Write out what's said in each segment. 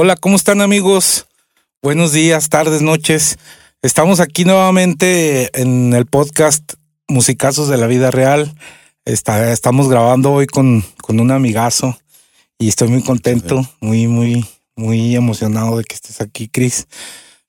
Hola, ¿cómo están amigos? Buenos días, tardes, noches. Estamos aquí nuevamente en el podcast Musicazos de la Vida Real. Está, estamos grabando hoy con, con un amigazo y estoy muy contento, muy, muy, muy emocionado de que estés aquí, Chris.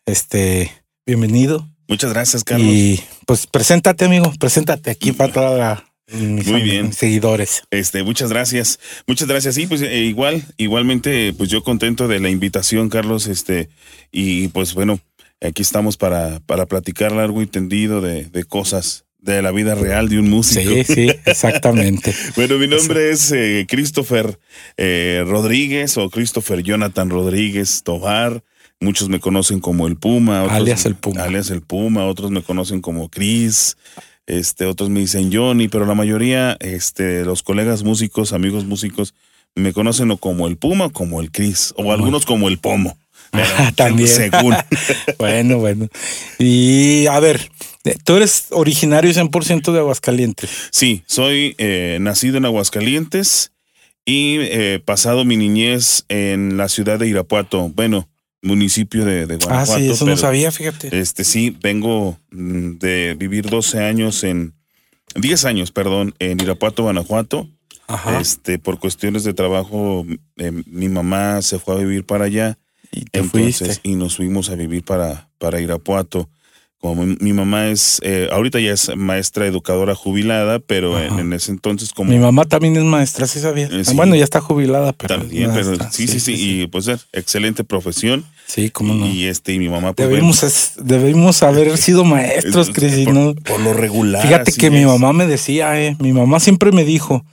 Este, bienvenido. Muchas gracias, Carlos. Y pues preséntate, amigo, preséntate aquí para toda la, mis, Muy bien. seguidores. Este, muchas gracias. Muchas gracias. Sí, pues eh, igual, igualmente, pues yo contento de la invitación, Carlos. Este, y pues bueno, aquí estamos para, para platicar largo y tendido de, de cosas de la vida real de un músico. Sí, sí, exactamente. Bueno, mi nombre es eh, Christopher eh, Rodríguez o Christopher Jonathan Rodríguez Tovar. Muchos me conocen como el Puma. Alias el Puma. Alias el Puma. Otros me conocen como Chris. Este, otros me dicen Johnny, pero la mayoría, este, los colegas músicos, amigos músicos, me conocen o como el Puma o como el Chris, o algunos como el Pomo. Pero, También. Según. bueno, bueno. Y a ver, tú eres originario 100% de Aguascalientes. Sí, soy eh, nacido en Aguascalientes y eh, pasado mi niñez en la ciudad de Irapuato, bueno, municipio de, de Ah, Guanajuato. sí, eso no sabía, fíjate. Este sí, vengo mm, de vivir 12 años en 10 años, perdón, en Irapuato, Guanajuato. Ajá. Este, por cuestiones de trabajo, eh, mi mamá se fue a vivir para allá. y te Entonces, fuiste. y nos fuimos a vivir para, para Irapuato. Como mi, mi mamá es, eh, ahorita ya es maestra educadora jubilada, pero en, ese entonces como... Mi mamá también es maestra, sí sabía. Eh, sí. Bueno, ya está jubilada, pero. también, pero maestra. sí, sí, sí, y pues eh, excelente profesión. Sí, cómo no. Y este, y mi mamá pues, Debimos, es- debimos haber sido maestros, Es- Cris, por, no- por lo regular. Fíjate que mi mamá me decía, eh, mi mamá siempre me dijo,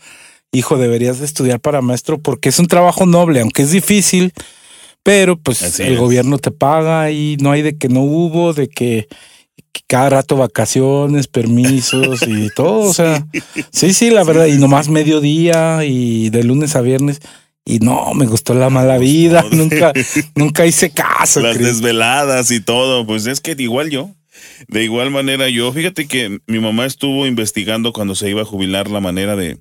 hijo, deberías de estudiar para maestro porque es un trabajo noble, aunque es difícil, pero pues Así el es. gobierno te paga y no hay de que no hubo, de que cada rato vacaciones, permisos y todo, o sea, sí, sí, la verdad, y nomás mediodía y de lunes a viernes. Y no, me gustó la mala vida, gustó. nunca, nunca hice caso. Las desveladas y todo, pues es que igual yo. De igual manera yo, fíjate que mi mamá estuvo investigando cuando se iba a jubilar la manera de,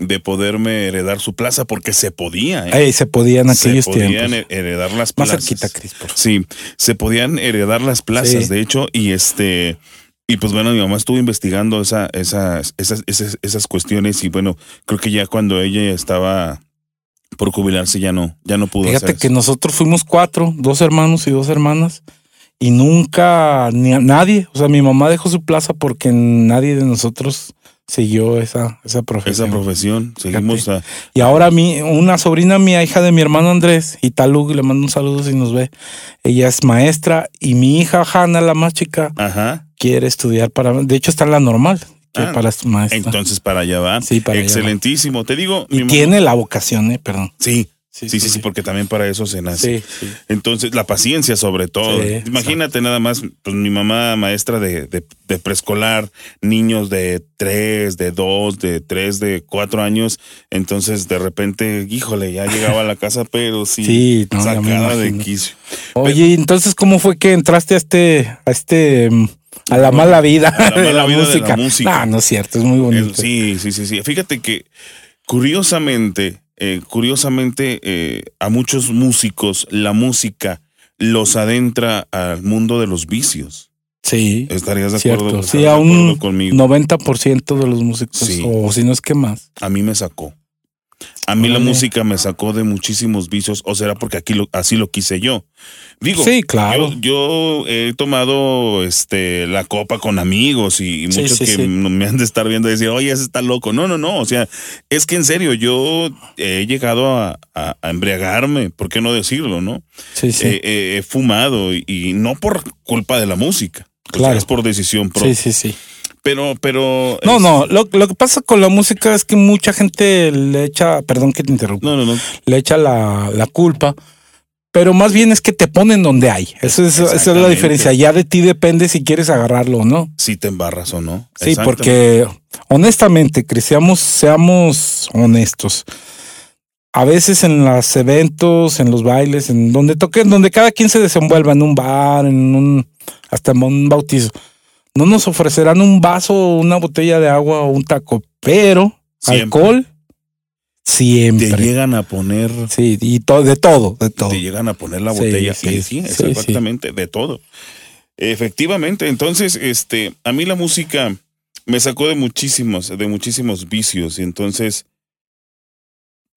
de poderme heredar su plaza porque se podía. ¿eh? Ey, se podía en aquellos se podían tiempos. he- heredar las Más plazas. cerquita, Cris, por favor. Sí, se podían heredar las plazas, Sí. de hecho, y este, y pues bueno, mi mamá estuvo investigando esa, esas, esas, esas, esas cuestiones, y bueno, creo que ya cuando ella estaba por jubilarse ya no, ya no pudo Fíjate hacer que eso. nosotros fuimos cuatro, dos hermanos y dos hermanas, y nunca, ni a nadie, o sea, mi mamá dejó su plaza porque nadie de nosotros siguió esa, esa esa profesión. seguimos a, y ahora mi, una sobrina mía, hija de mi hermano Andrés, Italú, le mando un saludo si nos ve, ella es maestra, y mi hija Hanna, la más chica, ajá, quiere estudiar para, de hecho está en la normal, que Ah, para maestra. entonces para allá va. Sí, para allá va. Excelentísimo. Te digo, y tiene la vocación, eh, perdón. sí, sí, sí, sí, porque también para eso se nace. Sí, sí. Entonces, la paciencia sobre todo. Sí, Imagínate nada más, pues mi mamá maestra de, de, de preescolar, niños de tres, de dos, de tres, de cuatro años. Entonces, de repente, híjole, ya llegaba a la casa, pero sí, Sí, no, sacada de quicio. Oye, entonces, ¿cómo fue que entraste a este, a este, a la mala vida, A la de, mala la vida de la música? música. No, no es cierto, es muy bonito. Sí, sí, sí, sí. Fíjate que curiosamente, eh, curiosamente, eh, a muchos músicos la música los adentra al mundo de los vicios. Sí, ¿Estarías de cierto. acuerdo, Sí, a un conmigo? 90% de los músicos, Sí. o si no es que más. a mí me sacó. A mí la música me sacó de muchísimos vicios, o será porque aquí lo, así lo quise yo. Digo, Sí, claro. yo, yo he tomado este la copa con amigos y, muchos sí, que sí. me han de estar viendo y decir, oye, ese está loco. No, no, no. O sea, es que en serio, yo he llegado a, a- a embriagarme, ¿por qué no decirlo, no? Sí, sí. Eh, eh, he fumado y, y no por culpa de la música. O sea, Claro. es por decisión propia. sí, sí, sí. Pero, pero. No, es- no, lo, lo que pasa con la música es que mucha gente le echa, perdón que te interrumpa, No, no, no. le echa la, la culpa, pero más bien es que te ponen donde hay. Eso es, esa es la diferencia. Ya de ti depende si quieres agarrarlo o no. Si te embarras o no. Sí, porque honestamente, Cris, seamos, seamos honestos. A veces en los eventos, en los bailes, en donde toquen, donde cada quien se desenvuelva, en un bar, en un, hasta en un bautizo, no nos ofrecerán un vaso, una botella de agua o un taco, pero Siempre. alcohol Siempre. Te llegan a poner. Sí, y todo, de todo, de todo. Te llegan a poner la botella. Sí, sí, exactamente, de todo. Efectivamente, entonces, este, a mí la música me sacó de muchísimos, de muchísimos vicios y entonces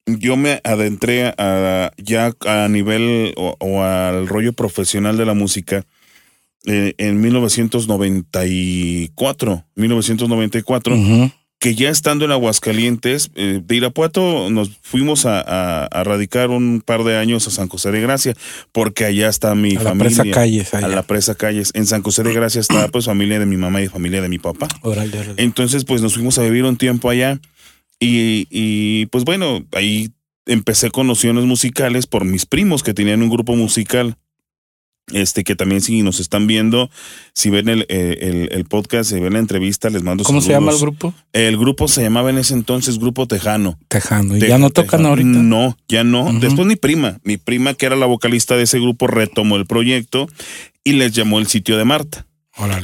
yo me adentré a, ya a nivel o, al rollo profesional de la música eh, en 1994, 1994, que ya estando en Aguascalientes, eh, de Irapuato nos fuimos a, radicar un par de años a San José de Gracia, porque allá está mi a familia. La presa calles, A la presa calles. En San José de Gracia está pues familia de mi mamá y familia de mi papá. Entonces pues nos fuimos a vivir un tiempo allá y, y pues bueno, ahí empecé con nociones musicales por mis primos que tenían un grupo musical este que también si nos están viendo, si ven el, eh, el, podcast, si ven la entrevista, les mando ¿Cómo se llama el grupo? El grupo se llamaba en ese entonces Grupo Tejano. Tejano. ¿Y ya no tocan ahorita? No, ya no. Después mi prima, mi prima que era la vocalista de ese grupo, retomó el proyecto y les llamó el sitio de Marta.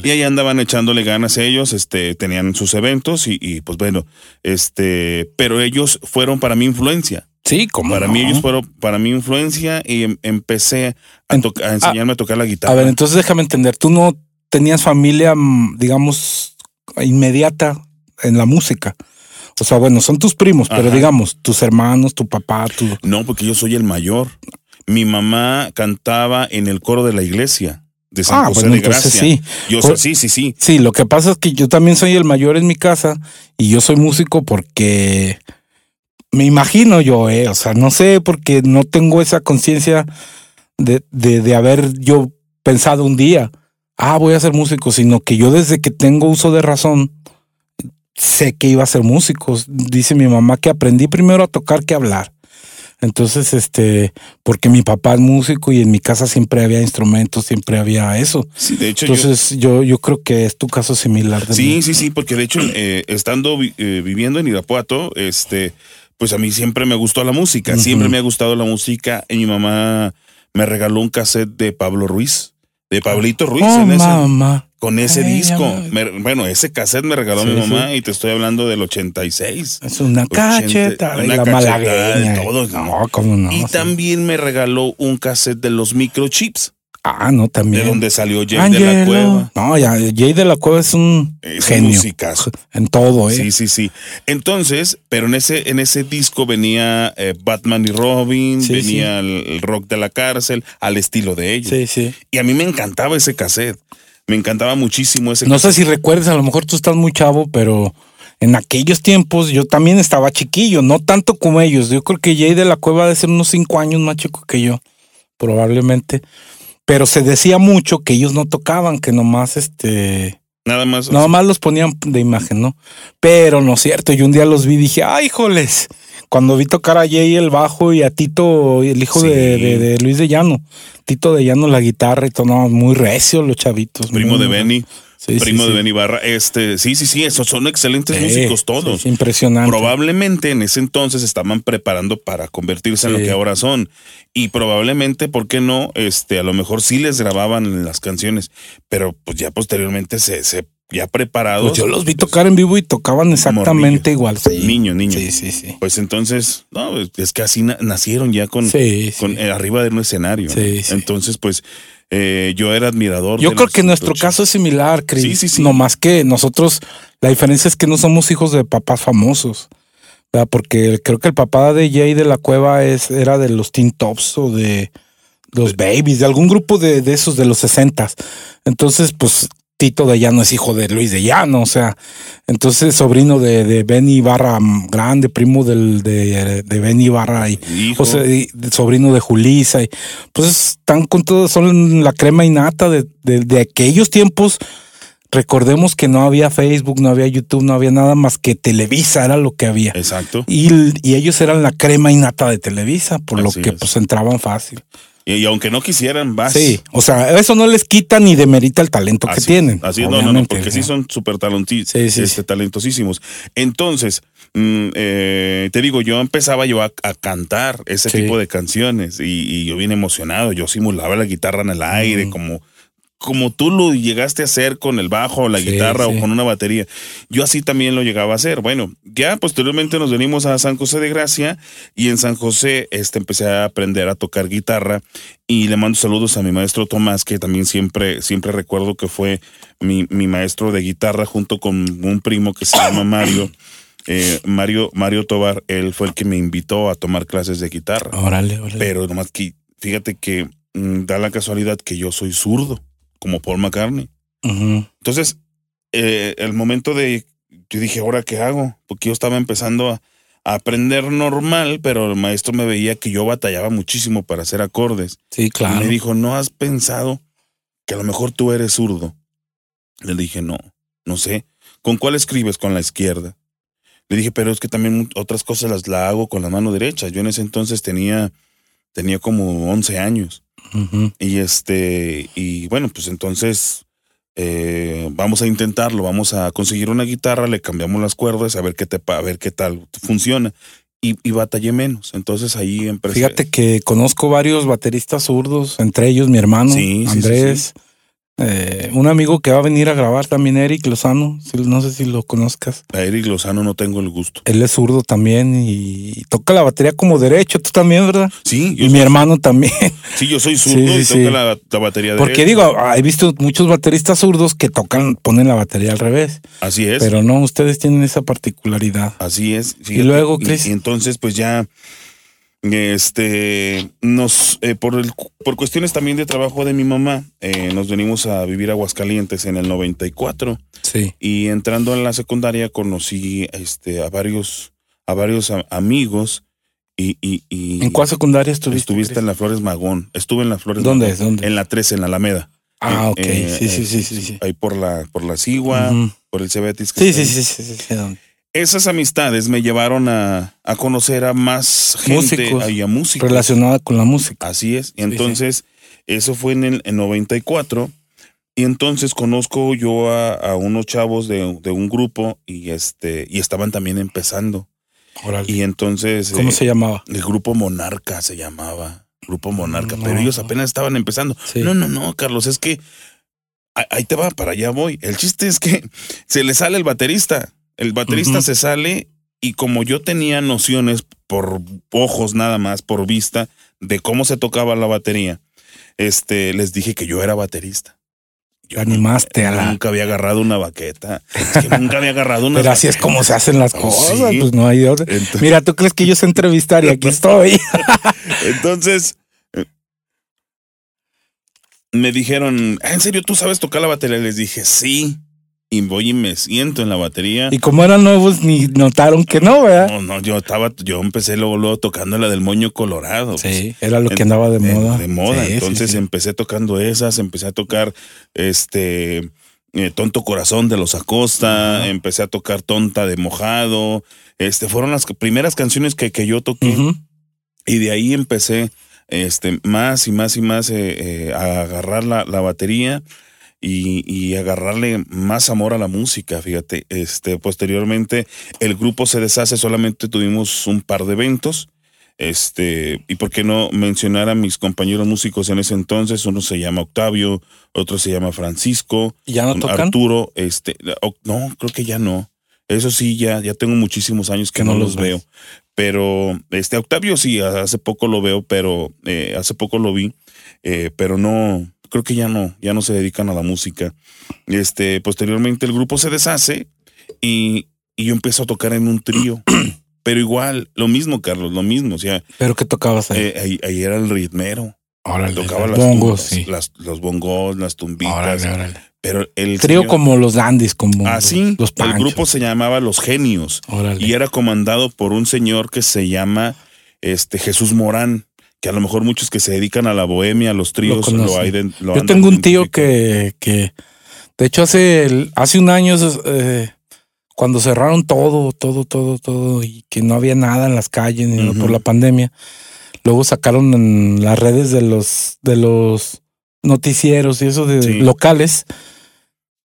Y ahí andaban echándole ganas ellos, este, tenían sus eventos y, y pues bueno, este, pero ellos fueron para mi influencia. Sí, como para mí ellos fueron para mi influencia y em, empecé a, a enseñarme a, tocar la guitarra. A ver, entonces déjame entender, tú no tenías familia, mm, digamos, inmediata en la música. O sea, bueno, son tus primos, pero digamos, tus hermanos, tu papá, tu... No, porque yo soy el mayor. Mi mamá cantaba en el coro de la iglesia de San ah, José de Gracia. Sí. Yo sí, sí, sí. Sí, lo que pasa es que yo también soy el mayor en mi casa y yo soy músico porque me imagino yo, eh, o sea, no sé, porque no tengo esa conciencia de, de, de, haber yo pensado un día, ah, voy a ser músico, sino que yo desde que tengo uso de razón, sé que iba a ser músico. Dice mi mamá que aprendí primero a tocar que a hablar. Entonces, este, porque mi papá es músico y en mi casa siempre había instrumentos, siempre había eso. Sí, de hecho. Entonces, yo, yo, creo que es tu caso similar. sí, sí, sí, porque de hecho, eh, estando eh, viviendo en Irapuato, este, pues a mí siempre me gustó la música, siempre me ha gustado la música y mi mamá me regaló un cassette de Pablo Ruiz, de Pablito Ruiz oh, en ese, con ese disco. bueno, ese cassette me regaló mi mamá y te estoy hablando del 86. Es una cacheta, una la malagueña. Todo, no, ¿cómo no? Y también me regaló un cassette de los microchips. Ah, no, también. De donde salió Jay de la Cueva. No, ya, Jay de la Cueva es un genio. En todo, ¿eh? Sí, sí, sí. Entonces, pero en ese, en ese disco venía eh, Batman y Robin, venía El, rock de la cárcel, al estilo de ellos. Sí, sí. Y a mí me encantaba ese cassette. Me encantaba muchísimo ese No sé si recuerdas, a lo mejor tú estás muy chavo, pero en aquellos tiempos yo también estaba chiquillo, no tanto como ellos. Yo creo que Jay de la Cueva debe ser unos cinco años más chico que yo, probablemente. Pero se decía mucho que ellos no tocaban, que nomás este. Nada más. Nada más los ponían de imagen, ¿no? Pero no es cierto. Yo un día los vi y dije, ¡ay, joles! Cuando vi tocar a Jay el bajo y a Tito, el hijo de, Luis de Llano. Tito de Llano la guitarra y todo, no, muy recio los chavitos. Primo de Benny primo de Benny Barra. Este, sí, sí, sí, esos son excelentes músicos todos. impresionante. Probablemente en ese entonces estaban preparando para convertirse en lo que ahora son. Y probablemente, ¿por qué no? Este, a lo mejor sí les grababan las canciones, pero pues ya posteriormente se, se ya preparados. Pues yo los vi tocar en vivo y tocaban exactamente igual. Niño, niño. Sí, sí, sí. Pues entonces, no, es que así nacieron ya con, con arriba de un escenario. Entonces, pues eh, yo era admirador. Yo creo que nuestro caso es similar, Chris. Sí, sí, sí. No más que nosotros, la diferencia es que no somos hijos de papás famosos. Porque creo que el papá de Jay de la Cueva es, era de los Teen Tops o de los Babies, de algún grupo de, de esos de los sesentas. Entonces, pues Tito de Llano es hijo de Luis de Llano, o sea, entonces sobrino de, de Benny Barra Grande, primo del, de, de Benny Barra y, sobrino de Julisa, y, pues están con todo, son la crema innata de, de, aquellos tiempos. Recordemos que no había Facebook, no había YouTube, no había nada más que Televisa, era lo que había. Exacto. Y, y ellos eran la crema innata de Televisa, por lo que pues entraban fácil. Y, aunque no quisieran, vas. Sí, o sea, eso no les quita ni demerita el talento que tienen. Así, no, no, no, porque sí son súper este, talentosísimos. Entonces, mm, eh, te digo, yo empezaba yo a, cantar ese tipo de canciones y, yo bien emocionado, yo simulaba la guitarra en el aire, como como tú lo llegaste a hacer con el bajo o la Sí, guitarra sí. o con una batería. Yo así también lo llegaba a hacer. Bueno, ya posteriormente nos venimos a San José de Gracia y en San José este, empecé a aprender a tocar guitarra y le mando saludos a mi maestro Tomás, que también siempre, siempre recuerdo que fue mi, mi maestro de guitarra junto con un primo que se llama Mario. Eh, Mario, Mario Tobar, él fue el que me invitó a tomar clases de guitarra. Órale, órale. Pero nomás que, fíjate que mm, da la casualidad que yo soy zurdo, como Paul McCartney. Entonces, eh, el momento de, yo dije, ¿ahora qué hago? Porque yo estaba empezando a, a aprender normal, pero el maestro me veía que yo batallaba muchísimo para hacer acordes. Sí, Y claro. me dijo, ¿no has pensado que a lo mejor tú eres zurdo? Le dije, no, no sé. ¿Con cuál escribes? Con la izquierda. Le dije, pero es que también otras cosas las la hago con la mano derecha. Yo en ese entonces tenía, tenía como 11 años. Y este, y bueno, pues entonces eh, vamos a intentarlo, vamos a conseguir una guitarra, le cambiamos las cuerdas, a ver qué te a ver qué tal funciona. Y, y batallé menos. Entonces ahí empecé. Fíjate que conozco varios bateristas zurdos, entre ellos mi hermano Sí, sí, sí, Andrés, eh, un amigo que va a venir a grabar también, Eric Lozano, no sé si lo conozcas. A Eric Lozano no tengo el gusto. Él es zurdo también y toca la batería como derecho, tú también, ¿verdad? Sí, yo Y mi hermano también. Sí, yo soy zurdo Sí, y sí, sí. la, la batería Porque digo, he visto muchos bateristas zurdos que tocan, ponen la batería al revés. Así es. Pero no, ustedes tienen esa particularidad. Así es. Y luego, y entonces, pues ya, este, nos, eh, por, el, por cuestiones también de trabajo de mi mamá, eh, nos venimos a vivir a Aguascalientes en el 94 Sí. y entrando en la secundaria conocí, este, a varios, a varios a- amigos y, y, y ¿En cuál secundaria estuviste? estuviste en la Flores Magón. Estuve en la Flores ¿Dónde Magón. ¿Dónde? En la 13, en la Alameda. Ah, Eh, ok. sí, sí, eh, sí, sí, sí. Ahí por la, por la Sigua, Ujú. por el Cebetis. que Sí, sí, sí, sí, sí, sí, ¿dónde? Esas amistades me llevaron a, a conocer a más gente Músicos. y a músicos. Relacionada con la música. Así es. Y entonces, eso fue en el en 94. Y entonces conozco yo a, a unos chavos de, de un grupo y este y estaban también empezando. Y entonces ¿Cómo eh, se llamaba? el grupo Monarca se llamaba. Grupo Monarca. No. Pero ellos apenas estaban empezando. Sí. No, no, no, Carlos, es que ahí te va, para allá voy. El chiste es que se le sale el baterista. El baterista se sale y como yo tenía nociones por ojos nada más, por vista, de cómo se tocaba la batería, este, les dije que yo era baterista. Te animaste a la. Nunca había agarrado una baqueta. Es que nunca había agarrado una Pero así es como se hacen las Oh, cosas, sí. pues no hay otra. Mira, tú crees que yo sé entrevistar y aquí estoy. Entonces, eh, me dijeron, "Ah, ¿en serio tú sabes tocar la batería? Les dije, sí. Y voy y me siento en la batería. Y como eran nuevos, ni notaron que no, ¿verdad? No, no, yo estaba, yo empecé luego, luego tocando la del moño colorado. pues. Sí, era lo que En- andaba de moda. De, moda. Sí, Entonces sí. empecé tocando esas, empecé a tocar este eh, Tonto Corazón de los Acosta, empecé a tocar Tonta de Mojado. Este fueron las primeras canciones que, que yo toqué. Y de ahí empecé este, más y más y más eh, eh, a agarrar la, la batería y, y agarrarle más amor a la música, fíjate. Este, posteriormente el grupo se deshace, solamente tuvimos un par de eventos. Este, y por qué no mencionar a mis compañeros músicos en ese entonces, uno se llama Octavio, otro se llama Francisco, ¿Y ya no tocan? Arturo, este, no, creo que ya no. Eso sí, ya, ya tengo muchísimos años que, no, no los veo. Pero este Octavio sí, hace poco lo veo, pero eh, hace poco lo vi, eh, pero no, creo que ya no, ya no se dedican a la música. Este, posteriormente el grupo se deshace y, y yo empiezo a tocar en un trío. Pero igual, lo mismo, Carlos, lo mismo. O sea, ¿Pero qué tocabas ahí? eh, ahí, ahí era el ritmero. órale, Tocaba los las bongos, tumbas, sí. las- los bongos, las tumbitas. Órale, órale. Pero el Trío como los dandies, como Así, los el grupo se llamaba Los Genios Órale. y era comandado por un señor que se llama este Jesús Morán, que a lo mejor muchos que se dedican a la bohemia, a los tríos, lo, conocen. hay de- lo Yo tengo un tío que, que de hecho, hace, hace un año, eh, cuando cerraron todo, todo, todo, todo, y que no había nada en las calles por la pandemia, luego sacaron en las redes de los, de los noticieros y eso de Sí. locales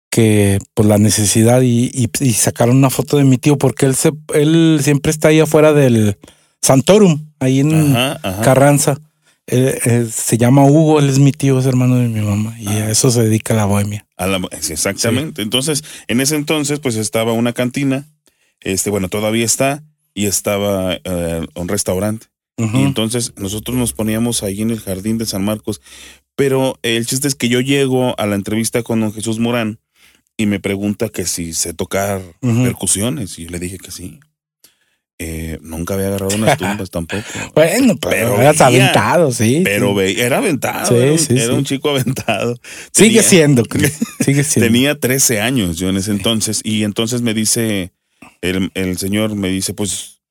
que pues la necesidad y, y- y sacaron una foto de mi tío porque él se, él siempre está ahí afuera del Santorum, ahí en Ajá, ajá. Carranza. eh, eh, se llama Hugo, él es mi tío, es hermano de mi mamá y a eso se dedica la bohemia. A la- sí, exactamente. Entonces, en ese entonces, pues estaba una cantina, este, bueno, todavía está, y estaba eh, un restaurante. Y entonces nosotros nos poníamos ahí en el jardín de San Marcos. Pero el chiste es que yo llego a la entrevista con don Jesús Morán y me pregunta que si sé tocar percusiones. Y yo le dije que sí. Eh, nunca había agarrado unas tumbas tampoco. Bueno, pero, Pero eras veía, aventado, sí. Pero sí. ve- era aventado. Sí, era un, sí, era un chico aventado. Sigue siendo, Chris, sigue siendo. Tenía 13 años yo en ese entonces y entonces me dice, el, el señor me dice, pues,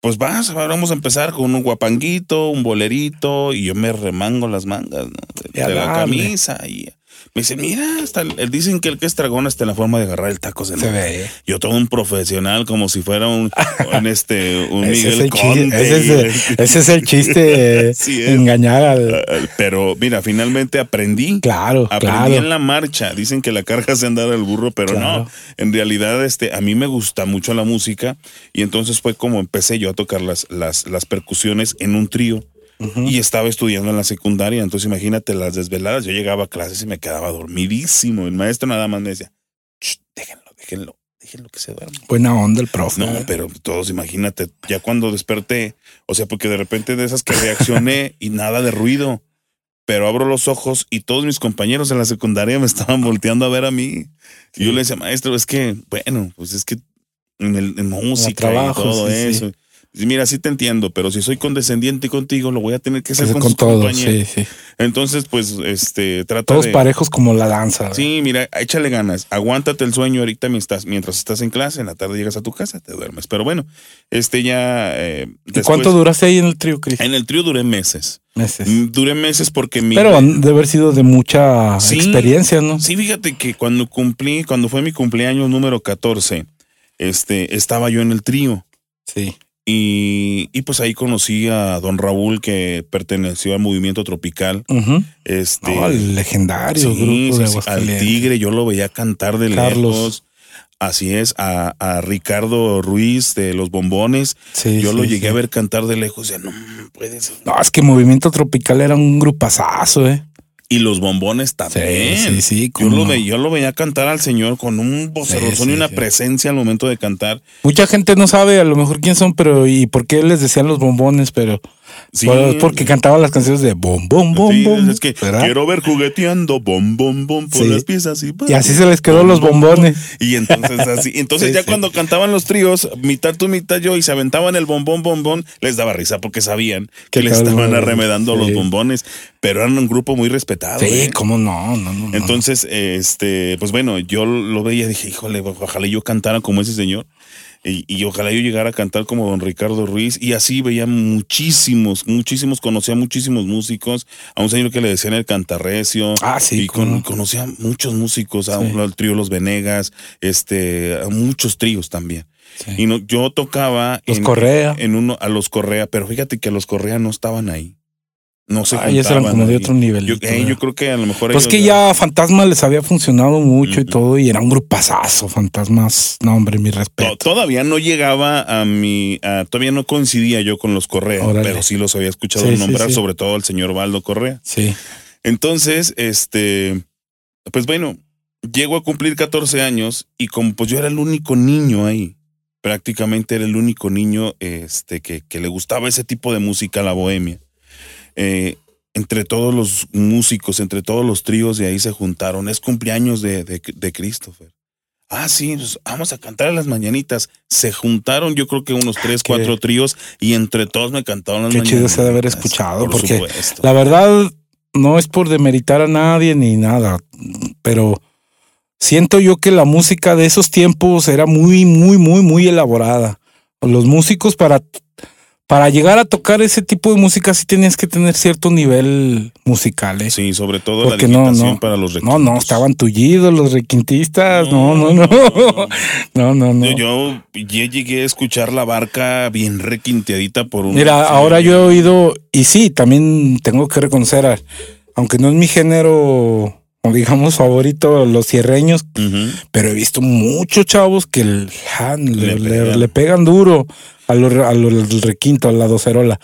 pues vas, vamos a empezar con un guapanguito, un bolerito y yo me remango las mangas ¿no? de, de la camisa y me dice, mira, hasta dicen que el que es dragón está en la forma de agarrar el taco. Se ve. Yo todo un profesional como si fuera un, un, este, un Ese es, Miguel Conde. ese, es el, ese es el chiste, es. engañar al... Eh, Pero mira, finalmente aprendí. Claro, Aprendí claro. en la marcha. Dicen que la carga se andar al burro, pero Claro. no. En realidad, este, a mí me gusta mucho la música y entonces fue como empecé yo a tocar las, las, las percusiones en un trío Y estaba estudiando en la secundaria. Entonces imagínate las desveladas. Yo llegaba a clases y me quedaba dormidísimo. El maestro nada más me decía, "Shh, déjenlo, déjenlo, déjenlo que se duerma. Buena onda el profe. No, pero todos imagínate, ya cuando desperté, o sea, porque de repente de esas que reaccioné y nada de ruido, pero abro los ojos y todos mis compañeros en la secundaria me estaban volteando a ver a mí. Y yo le decía, maestro, es que, bueno, pues es que en, el, en música trabajo, y todo sí, eso. Mira, sí te entiendo, pero si soy condescendiente contigo, lo voy a tener que hacer con, con todo, sí, sí. Entonces, pues, este, trata Todos de... parejos como la danza. Sí, mira, échale ganas. Aguántate el sueño ahorita mientras, mientras estás en clase. En la tarde llegas a tu casa, te duermes. Pero bueno, este ya. eh, ¿Y después- cuánto duraste ahí en el trío, Cris? En el trío duré meses. Meses. Mm, Duré meses porque mi. Pero de haber sido de mucha Sí. experiencia, ¿no? Sí, fíjate que cuando cumplí, cuando fue mi cumpleaños número 14, este, estaba yo en el trío. Sí. Y, y pues ahí conocí a don Raúl, que perteneció al movimiento tropical. Este, el legendario Sí, grupo sí, de sí, al. Tigre yo lo veía cantar de Carlos. lejos. Así es, a, a Ricardo Ruiz de Los Bombones. Sí, yo lo llegué a ver cantar de lejos. Ya no puede ser. No, es que Movimiento Tropical era un grupazazo, ¿eh? Y los bombones también. Sí, sí, sí. Yo lo, no. ve- yo lo veía cantar al señor con un vocerrozón Sí, y una presencia al momento de cantar. Mucha gente no sabe a lo mejor quién son, pero y por qué les decían los bombones, pero Sí. Bueno, porque cantaban las canciones de bom, bom, bom, Sí, bom. es que ¿verdad? quiero ver jugueteando bom, bom, bom por Sí. las piezas y, Y así se les quedó los bombones. Y entonces así, entonces ya cuando cantaban los tríos, mitad tú, mitad yo, y se aventaban el bombón, bombón, les daba risa porque sabían que les estaban arremedando los bombones, pero eran un grupo muy respetado. Sí, ¿eh? cómo no, no, no. no. Entonces, este, pues bueno, yo lo veía y dije, híjole, ojalá yo cantara como ese señor. Y, y ojalá yo llegara a cantar como don Ricardo Ruiz. Y así veía muchísimos, muchísimos, conocía muchísimos músicos. A un señor que le decían el cantarrecio. Ah, sí, Y con- conocía muchos músicos, a Sí. un- al trío Los Venegas, este, a muchos tríos también. Sí. Y no, yo tocaba Los en, Correa. en uno a los Correa, pero fíjate que los Correa no estaban ahí. No se Ah, eran como de otro nivel. Yo, eh, yo creo que a lo mejor Pues que ya Fantasma les había funcionado mucho y todo, y era un grupazazo, Fantasmas. No, hombre, mi To- respeto. Todavía no llegaba a mi, a- todavía no coincidía yo con los Correa, Órale. pero sí los había escuchado Sí, sí, nombrar, sí. sobre todo al señor Baldo Correa. Sí. Entonces, este, pues bueno, llego a cumplir 14 años y como pues yo era el único niño ahí, prácticamente era el único niño este, que, que le gustaba ese tipo de música, la bohemia. Eh, entre todos los músicos, entre todos los tríos de ahí se juntaron. Es cumpleaños de, de, de Christopher. Ah, sí, pues, vamos a cantar a las mañanitas. Se juntaron, yo creo que unos tres, Qué- cuatro tríos y entre todos me cantaron las Qué mañanitas. chido se de haber escuchado, Por porque supuesto. La verdad, no es por demeritar a nadie ni nada, pero siento yo que la música de esos tiempos era muy, muy, muy, muy elaborada. Los músicos para, para llegar a tocar ese tipo de música sí tenías que tener cierto nivel musical. ¿eh? Sí, sobre todo Porque la no, no. para los No, requintos. no, estaban tullidos los requintistas. No, no, no. No, no, no. Yo, yo ya llegué a escuchar la barca bien requinteadita por un. Mira, sí, ahora yo he oído, y sí, también tengo que reconocer, aunque no es mi género, digamos, favorito, los cierreños, pero he visto muchos chavos que le, Le le- pegan. le pegan duro a lo, a lo- al requinto, a la docerola.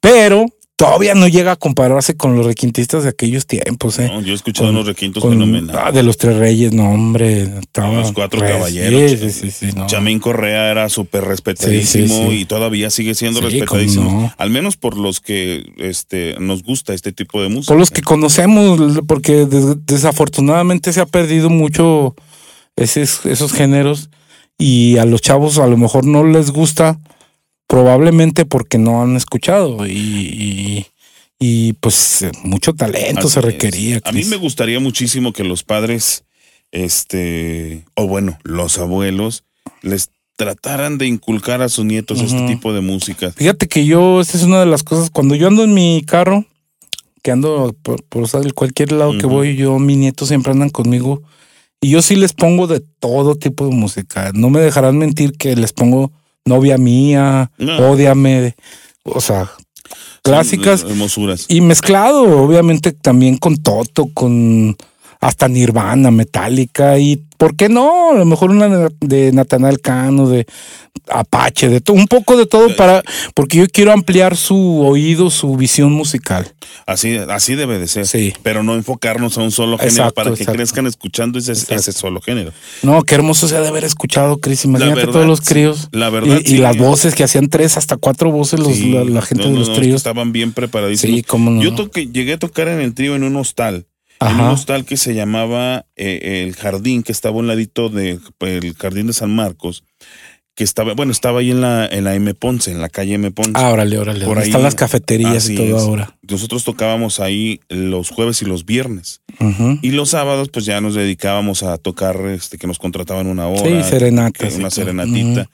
Pero todavía no llega a compararse con los requintistas de aquellos tiempos, ¿eh? No, yo he escuchado Con- unos requintos Con- fenomenales. ah, de los tres reyes, no, hombre. Los cuatro res- caballeros. Sí, sí, sí, no. Chamín Correa era súper respetadísimo y todavía sigue siendo respetadísimo. no. Al menos por los que este, nos gusta este tipo de música. Por los que conocemos, porque des- desafortunadamente se ha perdido mucho esos, esos géneros y a los chavos a lo mejor no les gusta, probablemente porque no han escuchado y, y, y, pues eh, mucho talento Así se es. requería. A mí me gustaría muchísimo que los padres, este, o bueno, los abuelos, les trataran de inculcar a sus nietos este tipo de música. Fíjate que yo, esta es una de las cosas, cuando yo ando en mi carro, que ando por, por cualquier lado que voy, yo, mis nietos siempre andan conmigo. Y yo sí les pongo de todo tipo de música. No me dejarán mentir que les pongo novia mía, No. ódiame, o sea, clásicas. Hermosuras. Y mezclado, obviamente, también con Toto, con hasta Nirvana, Metallica y, ¿por qué no? A lo mejor una de, Natanael Cano, de Apache, de todo, un poco de todo para, porque yo quiero ampliar su oído, su visión musical. Así, así debe de ser. Sí. Pero no enfocarnos a un solo género Exacto, para que exacto. crezcan escuchando ese, solo género. No, qué hermoso sea de haber escuchado, Chris. Imagínate verdad, todos los sí. críos. La verdad, y, las voces que hacían tres hasta cuatro voces los, la, la gente No, de los no, tríos. estaban bien preparadísimos. Sí, cómo no. Yo toqué, llegué a tocar en el trío en un hostal. En un Ajá. hostal que se llamaba eh, El Jardín, que estaba a un ladito del Jardín de San Marcos, que estaba, bueno, estaba ahí en la, en la M. Ponce, en la calle M. Ponce. Ah, órale, órale. Por Por ahí- están las cafeterías y todo es. ahora. Nosotros tocábamos ahí los jueves y los viernes. Y los sábados, pues ya nos dedicábamos a tocar, este, que nos contrataban una hora. Sí, serenatas Una serenatita.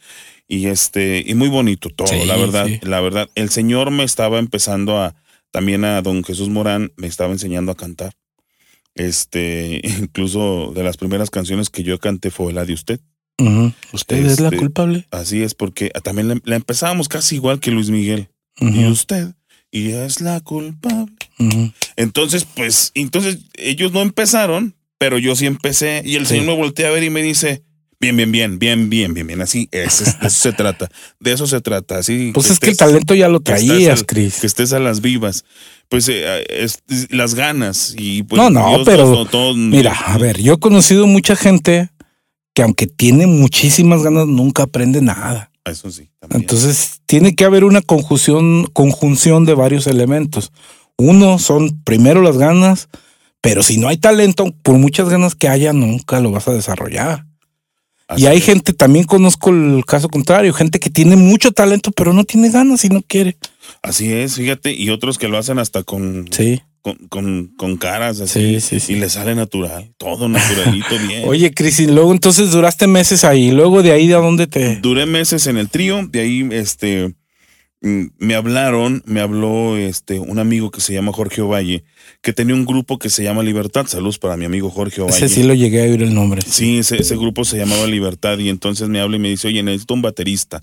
Y este, y muy bonito todo, Sí, la verdad, sí. la verdad. El Señor me estaba empezando a, también a don Jesús Morán, me estaba enseñando a cantar. Este, incluso de las primeras canciones que yo canté fue la de usted. ¿Usted es la Este, culpable? Así es, porque también la, la empezábamos casi igual que Luis Miguel. Y usted, y es la culpable. Entonces, pues, entonces ellos no empezaron, pero yo sí empecé. Y el Sí. señor me voltea a ver y me dice, bien, bien, bien, bien, bien, bien, bien. Así, es, es- de eso se trata. De eso se trata. Así. Pues es que el talento ya lo traías, Cris. Que estés a las vivas. Pues eh, es- las ganas. Y pues, No, no, Dios pero, nos dotó- Mira, a ver, yo he conocido mucha gente que aunque tiene muchísimas ganas, nunca aprende nada. Eso sí. también. Entonces, tiene que haber una conjunción, conjunción de varios elementos. Uno son primero las ganas, pero si no hay talento, por muchas ganas que haya, nunca lo vas a desarrollar. Así y hay es. gente, también conozco el caso contrario, gente que tiene mucho talento, pero no tiene ganas y no quiere. Así es, fíjate. Y otros que lo hacen hasta con, Sí. con, con, con caras así. Sí, sí, sí. Y le sale natural. Todo naturalito, bien. Oye, Cris, y luego entonces duraste meses ahí. Luego de ahí, ¿de dónde te...? Duré meses en el trío, de ahí este me hablaron, me habló este un amigo que se llama Jorge Ovalle, que tenía un grupo que se llama Libertad. Saludos para mi amigo Jorge Ovalle. Ese sí lo llegué a oír el nombre. Sí, ese, ese grupo se llamaba Libertad y entonces me habla y me dice, oye, necesito un baterista.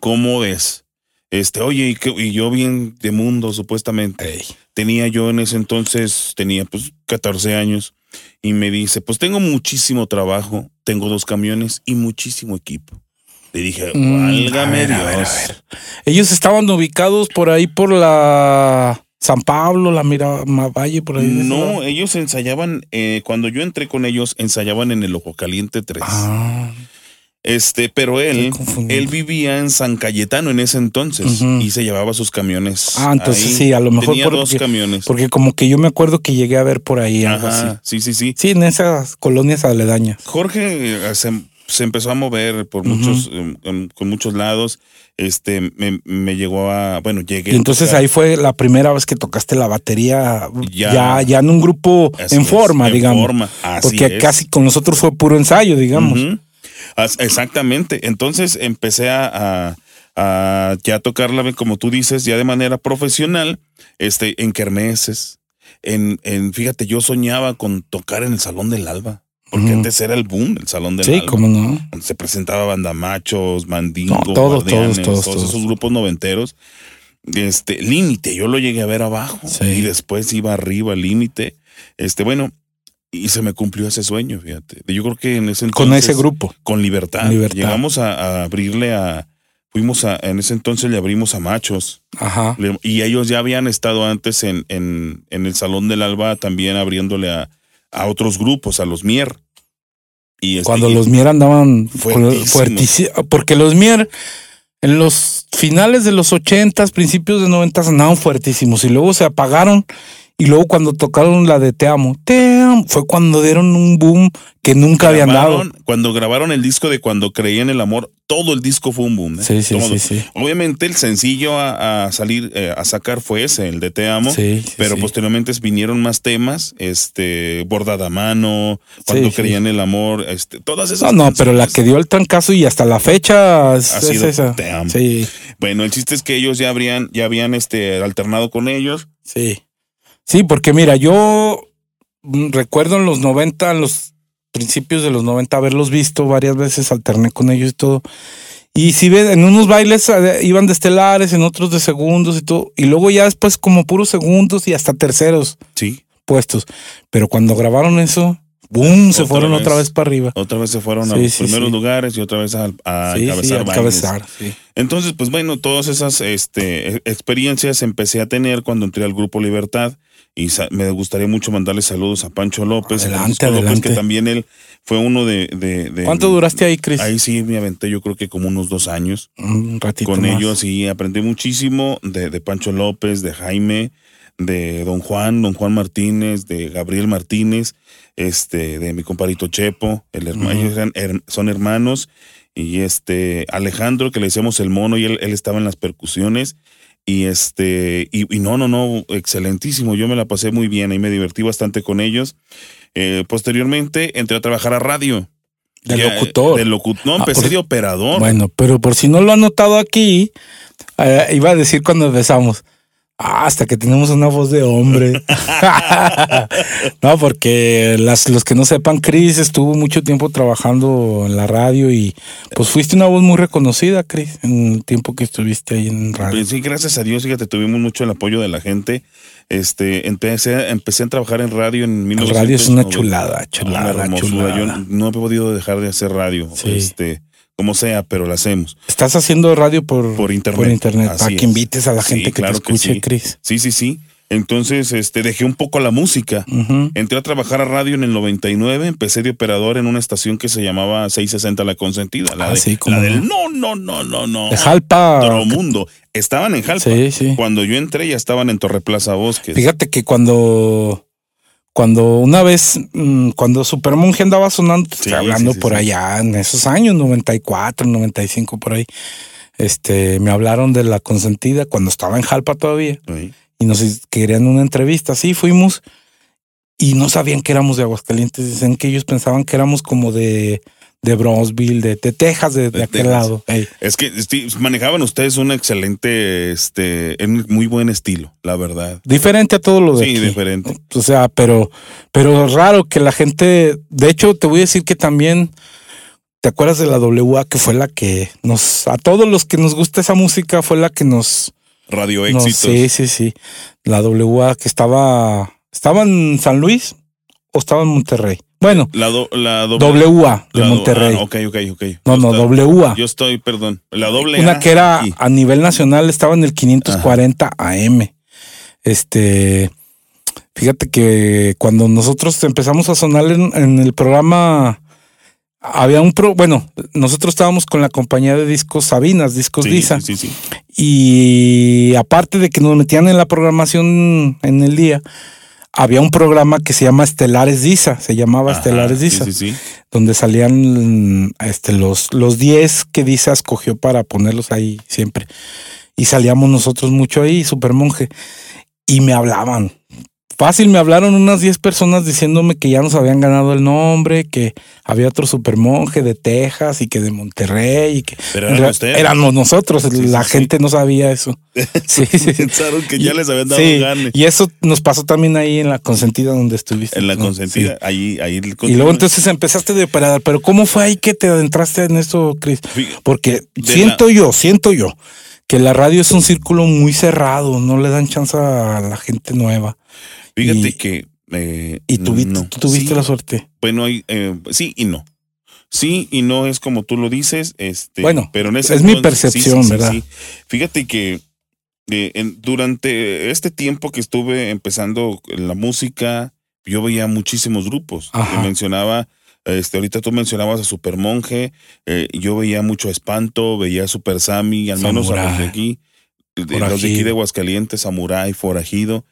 ¿Cómo es? Este, oye, y, que- y yo bien de mundo, supuestamente. Tenía yo en ese entonces, tenía pues 14 años, y me dice, pues tengo muchísimo trabajo, tengo dos camiones y muchísimo equipo. Le dije, Mm, válgame a ver, Dios. a ver, a ver. Ellos estaban ubicados por ahí por la San Pablo, la Miravalle, por ahí. No, ellos ensayaban, eh, cuando yo entré con ellos, ensayaban en el Ojo Caliente 3. Ah, Este, pero él, él vivía en San Cayetano en ese entonces y se llevaba sus camiones. Ah, entonces ahí. sí, a lo mejor Tenía porque- dos camiones. porque como que yo me acuerdo que llegué a ver por ahí algo así. Ajá, sí, sí, sí. Sí, en esas colonias aledañas. Jorge eh, se, se empezó a mover por muchos, em, em, con muchos lados. Este, me, me llegó a, bueno, llegué. Y entonces tocar- ahí fue la primera vez que tocaste la batería Ya. ya, ya, en un grupo en es, forma, en digamos. forma, así porque es. casi con nosotros fue puro ensayo, digamos. Exactamente. Entonces empecé a, a- a ya tocarla, como tú dices, ya de manera profesional, este, en kermeses. En, en, fíjate, yo soñaba con tocar en el Salón del Alba. Porque antes era el boom, el Salón del Sí, Alba. cómo no. donde se presentaba Bandamachos, Mandingo, No, todos, todos, todos, todos esos grupos noventeros. Este, Límite, yo lo llegué a ver abajo Sí. y después iba arriba, Límite. Este, bueno, y se me cumplió ese sueño, fíjate. Yo creo que en ese Con entonces- ese grupo. con libertad. Libertad. Llegamos a, a abrirle a, fuimos a, en ese entonces le abrimos a Machos. Ajá. Y ellos ya habían estado antes en, en, en el Salón del Alba también abriéndole a, a otros grupos, a los Mier. Y este, Cuando los Mier andaban Fuertísimos. Porque los Mier en los finales de los ochentas, principios de noventas andaban fuertísimos y luego se apagaron. Y luego cuando tocaron la de Te amo, Te fue cuando dieron un boom que nunca habían dado. Cuando grabaron el disco de Cuando creí en el amor, todo el disco fue un boom. ¿eh? Sí, sí, sí, sí. Obviamente el sencillo a, a salir, eh, a sacar fue ese, el de Te amo. Sí, sí, pero posteriormente vinieron más temas, este, Bordada mano, Cuando sí. en el amor, este, todas esas No, no, pero la que dio el trancazo y hasta la fecha es, Ha es sido esa. Te amo. Sí, Bueno, el chiste es que ellos ya habrían, ya habían este, alternado con ellos. sí. Sí, porque mira, yo recuerdo en los 90, en los principios de los 90, haberlos visto varias veces, alterné con ellos y todo. Y si ves, en unos bailes eh, iban de estelares, en otros de segundos y todo. Y luego ya después como puros segundos y hasta terceros Sí. puestos. Pero cuando grabaron eso, ¡boom! Se fueron otra vez. para arriba. Otra vez se fueron a los sí, primeros lugares y otra vez a, a bailes. cabezar. Entonces, pues bueno, todas esas este, e- experiencias empecé a tener cuando entré al Grupo Libertad y me gustaría mucho mandarle saludos a Pancho López, a Adelante, Francisco López, adelante. que también él fue uno de... de- de- ¿Cuánto duraste ahí, Chris? Ahí sí me aventé yo creo que como unos dos años Un ratito con más. ellos y aprendí muchísimo de, de Pancho López, de Jaime, de Don Juan, Don Juan Martínez, de Gabriel Martínez, este, de mi compadrito Chepo, el herma- Ujú. ellos eran son hermanos, y este Alejandro, que le decíamos el mono, y él, él estaba en las percusiones. Y este, y, y no, no, no, excelentísimo. Yo me la pasé muy bien, ahí me divertí bastante con ellos. Eh, posteriormente entré a trabajar a radio. De Ya, locutor. Locu- no, Ah, empecé por- de operador. Bueno, pero por si no lo han notado aquí, eh, iba a decir cuando empezamos. "Ah, hasta que tenemos una voz de hombre. no, porque las, los que no sepan, Chris estuvo mucho tiempo trabajando en la radio y pues fuiste una voz muy reconocida, Chris, en el tiempo que estuviste ahí en radio. Pues sí, gracias a Dios, fíjate, tuvimos mucho el apoyo de la gente. Este, empecé, empecé a trabajar en radio en El 1990. radio es una chulada, chulada, Una hermosura. chulada. Yo no he podido dejar de hacer radio, Sí. este, como sea, pero la hacemos. Estás haciendo radio por, Por internet. por internet, para que es. invites a la Sí, gente que claro te escuche, sí. Chris. Sí, sí, sí. Entonces, este, dejé un poco la música. Entré a trabajar a radio en el 99, empecé de operador en una estación que se llamaba 660 La Consentida, la, Ah, de- sí, la no. del no, no, no, no, no. De Jalpa. Todo mundo. Estaban en Jalpa. Sí, sí. Cuando yo entré ya estaban en Torre Plaza Bosques. Fíjate que cuando, cuando una vez, mm, cuando Supermonje andaba sonando, estoy Sí, hablando sí, sí, por allá en esos años, 94, 95, por ahí, este, me hablaron de la consentida cuando estaba en Jalpa todavía y nos querían una entrevista. Sí, fuimos y no sabían que éramos de Aguascalientes. Dicen que ellos pensaban que éramos como de, de Bronzeville, de, de Texas, de, de De aquel Texas. lado. Es que manejaban ustedes un excelente, este, en muy buen estilo, la verdad. Diferente a todo lo de Sí, aquí. diferente. O sea, pero, pero raro que la gente, de hecho, te voy a decir que también, ¿te acuerdas de la WA que fue la que nos, a todos los que nos gusta esa música, fue la que nos, Radio nos- Éxitos. sí, sí, sí, la WA que estaba, estaba en San Luis o estaba en Monterrey. Bueno, La, do- la doble. WA de la do- Monterrey. ah, ok, ok, ok. No, no, WA. Yo estoy, perdón. La doble. Una A que era aquí. a nivel nacional, estaba en el 540 AM. Este, fíjate que cuando nosotros empezamos a sonar en, en el programa, había un pro, bueno, nosotros estábamos con la compañía de discos Sabinas, discos Sí, Visa, sí, sí, sí. y aparte de que nos metían en la programación en el día, había un programa que se llama Estelares Disa, se llamaba Ajá, Estelares sí, Disa Sí, sí, donde salían este, los, los 10 que Disa escogió para ponerlos ahí siempre. Y salíamos nosotros mucho ahí, Super Monje. Y me hablaban. Fácil, me hablaron unas 10 personas diciéndome que ya nos habían ganado el nombre, que había otro Super Monje de Texas y que de Monterrey y que Pero eran ustedes. éramos nosotros, Sí, la sí, sí. gente no sabía eso. Sí. Pensaron que ya Y- les habían dado gane. Y eso nos pasó también ahí en la consentida donde estuviste. En la ¿no? consentida. Ahí, ahí. Y luego entonces empezaste de operador, pero ¿cómo fue ahí que te adentraste en eso, Chris? Porque siento yo, siento yo que la radio es un círculo muy cerrado, no le dan chance a la gente nueva. Fíjate y- que. eh, Y tuviste, no. tú tuviste Sí, la suerte. Bueno, hay, eh, sí y no. Sí, y no es como tú lo dices, este, Bueno, pero en ese es mi entonces- sí, sí, percepción, sí, ¿verdad? sí. Fíjate que eh, en- durante este tiempo que estuve empezando la música, yo veía muchísimos grupos. Ajá. Te mencionaba, este, ahorita tú mencionabas a Super Monje, eh, yo veía mucho a Espanto, veía a Super Sammy, al menos a los de aquí, de- los de aquí de Aguascalientes, Samurai, Forajido.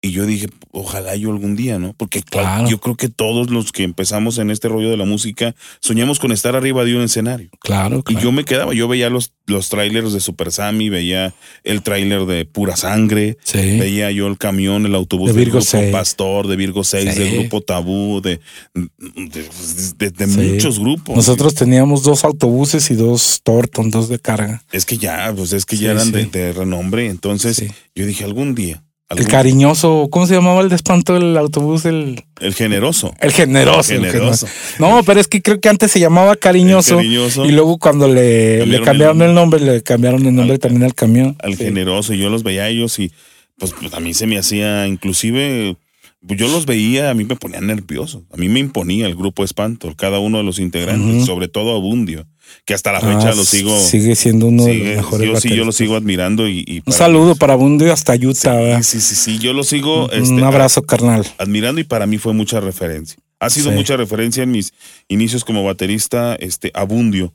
Y yo dije, ojalá yo algún día, ¿no? Porque Claro. yo creo que todos los que empezamos en este rollo de la música soñamos con estar arriba de un escenario. Claro, Y yo me quedaba, yo veía los, los trailers de Super Sammy, veía el tráiler de Pura Sangre, sí. veía yo el camión, el autobús De del Virgo grupo 6. Pastor, de Virgo 6, Sí. del grupo Tabú, de, de, de- de Sí. muchos grupos. Nosotros teníamos dos autobuses y dos Torton, dos de carga. Es que ya, pues es que ya eran de, renombre. Entonces yo dije, algún día. El cariñoso, ¿cómo se llamaba el de espanto el autobús? El, el generoso. el generoso. el Generoso. generoso. No, pero es que creo que antes se llamaba cariñoso. El cariñoso. Y luego cuando le, le Cambiaron el el nombre, le cambiaron el nombre Al- también al camión. al Sí. generoso y yo los veía a ellos y pues, pues, a mí se me hacía inclusive yo los veía a mí me ponía nervioso a mí me imponía el grupo Espanto cada uno de los integrantes sobre todo Abundio que hasta la fecha Ah, lo sigo Sigue siendo uno de los mejores yo sí yo lo sigo admirando y, y Un saludo para Bundio hasta Utah. sí, sí sí sí yo lo sigo Un este, abrazo, carnal. admirando y para mí fue mucha referencia ha sido Sí. mucha referencia en mis inicios como baterista este Abundio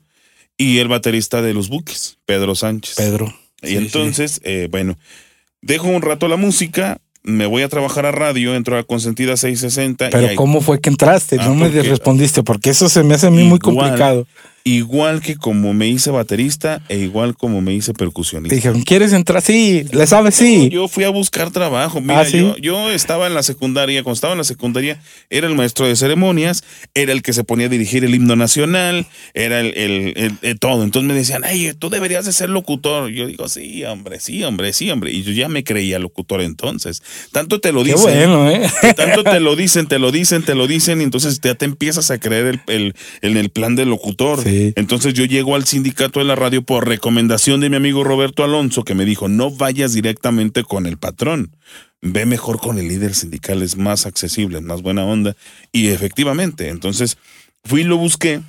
y el baterista de los Buques Pedro Sánchez Pedro. y Sí, entonces, eh, bueno, dejo un rato la música, me voy a trabajar a radio, entro a Consentida 660. y Pero ahí- ¿cómo fue que entraste? Ah, no me respondiste, porque eso se me hace a mí muy complicado. Igual que como me hice baterista e igual como me hice percusionista. dijeron, ¿quieres entrar? Sí, ¿le sabes? Sí. Yo fui a buscar trabajo. Mira, Ah, ¿sí? yo, yo estaba en la secundaria, cuando estaba en la secundaria, era el maestro de ceremonias, era el que se ponía a dirigir el himno nacional, era el, el- el- el todo. Entonces me decían, ay, tú deberías de ser locutor. Yo digo, sí, hombre, sí, hombre, sí, hombre. Y yo ya me creía locutor entonces. Tanto te lo Qué dicen. bueno, ¿eh? Tanto te lo dicen, te lo dicen, te lo dicen, y entonces ya te empiezas a creer el, el- en el plan del locutor. Sí. Entonces yo llego al sindicato de la radio por recomendación de mi amigo Roberto Alonso, que me dijo, no vayas directamente con el patrón, ve mejor con el líder sindical, es más accesible, es más buena onda. Y efectivamente, entonces fui y lo busqué,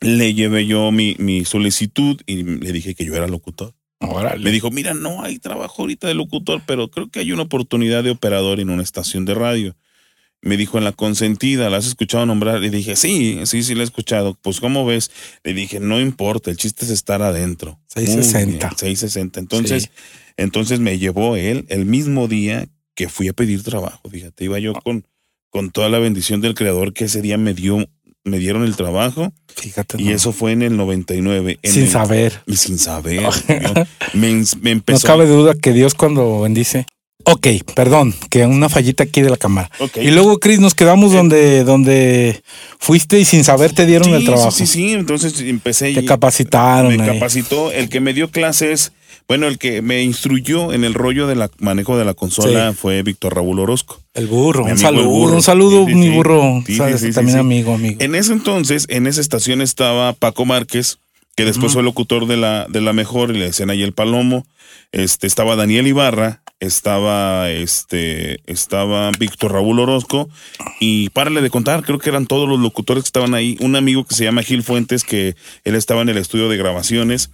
le llevé yo mi, mi solicitud y le dije que yo era locutor. Órale. Me dijo, mira, no hay trabajo ahorita de locutor, pero creo que hay una oportunidad de operador en una estación de radio. Me dijo en la consentida, ¿la has escuchado nombrar? Le dije, sí, sí, sí la he escuchado. Pues, ¿cómo ves? Le dije, no importa, el chiste es estar adentro. Muy 660. bien, 660. Entonces, Sí. entonces me llevó él el mismo día que fui a pedir trabajo. Fíjate, iba yo con, con toda la bendición del creador que ese día me dio, me dieron el trabajo Fíjate. y no. eso fue en el 99. en Sin el- saber. y sin saber. me, me No empezó. cabe duda que Dios cuando bendice. Ok, perdón, que una fallita aquí de la cámara. Y luego, Cris, nos quedamos Eh. donde, donde fuiste y sin saber te dieron Sí, el trabajo. Sí, sí, sí. Entonces empecé. Te capacitaron. Me ahí. capacitó. El que me dio clases, bueno, el que me instruyó en el rollo del manejo de la consola Sí. fue Víctor Raúl Orozco. El burro. Mi Un saludo, burro. un saludo, Sí, mi burro. Sabes, también amigo, amigo. En ese entonces, en esa estación estaba Paco Márquez, que después Ujú. fue locutor de la, de la mejor, y le decían ahí el Palomo. Este, estaba Daniel Ibarra, estaba, este, estaba Víctor Raúl Orozco, y párale de contar, creo que eran todos los locutores que estaban ahí. Un amigo que se llama Gil Fuentes, que él estaba en el estudio de grabaciones,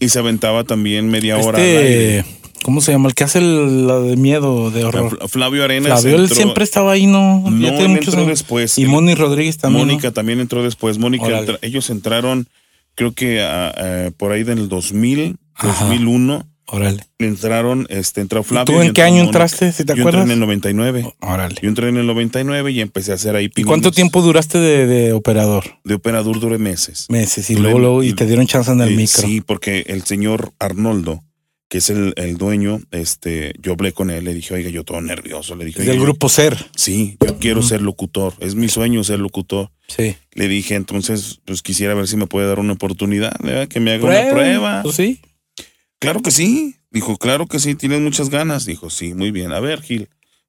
y se aventaba también media hora. al aire. Este, ¿cómo se llama? El que hace el- la de miedo, de horror. Fl- Flavio Arenas. Flavio, él siempre estaba ahí, ¿no? No, Ya él entró años. después. Y Moni Rodríguez también. ¿no? Mónica también entró después. Mónica, entra- ellos entraron, creo que ah, ah, por ahí del 2000, Ajá. 2001, Órale. entraron, este, entró ¿Y Flavio. tú en qué año entraste, si te Yo acuerdas? entré en el 99. Órale. Yo entré en el 99 y empecé a hacer ahí ¿Y cuánto pininos. tiempo duraste de, de operador? De operador duré meses. Meses. Y Duré- luego, luego, y te dieron chance en el Eh, micro. Sí, porque el señor Arnoldo, que es el, el dueño, este, yo hablé con él, le dije, oiga, yo todo nervioso, le dije, del "Oiga, yo- grupo Ser. Sí, yo quiero ser locutor, es mi sueño ser locutor. Sí. Le dije, entonces, pues quisiera ver si me puede dar una oportunidad, ¿verdad? que me haga una prueba. Pues sí. Claro que sí. Dijo, claro que sí, tienes muchas ganas. Dijo, sí, muy bien. A ver, Gil,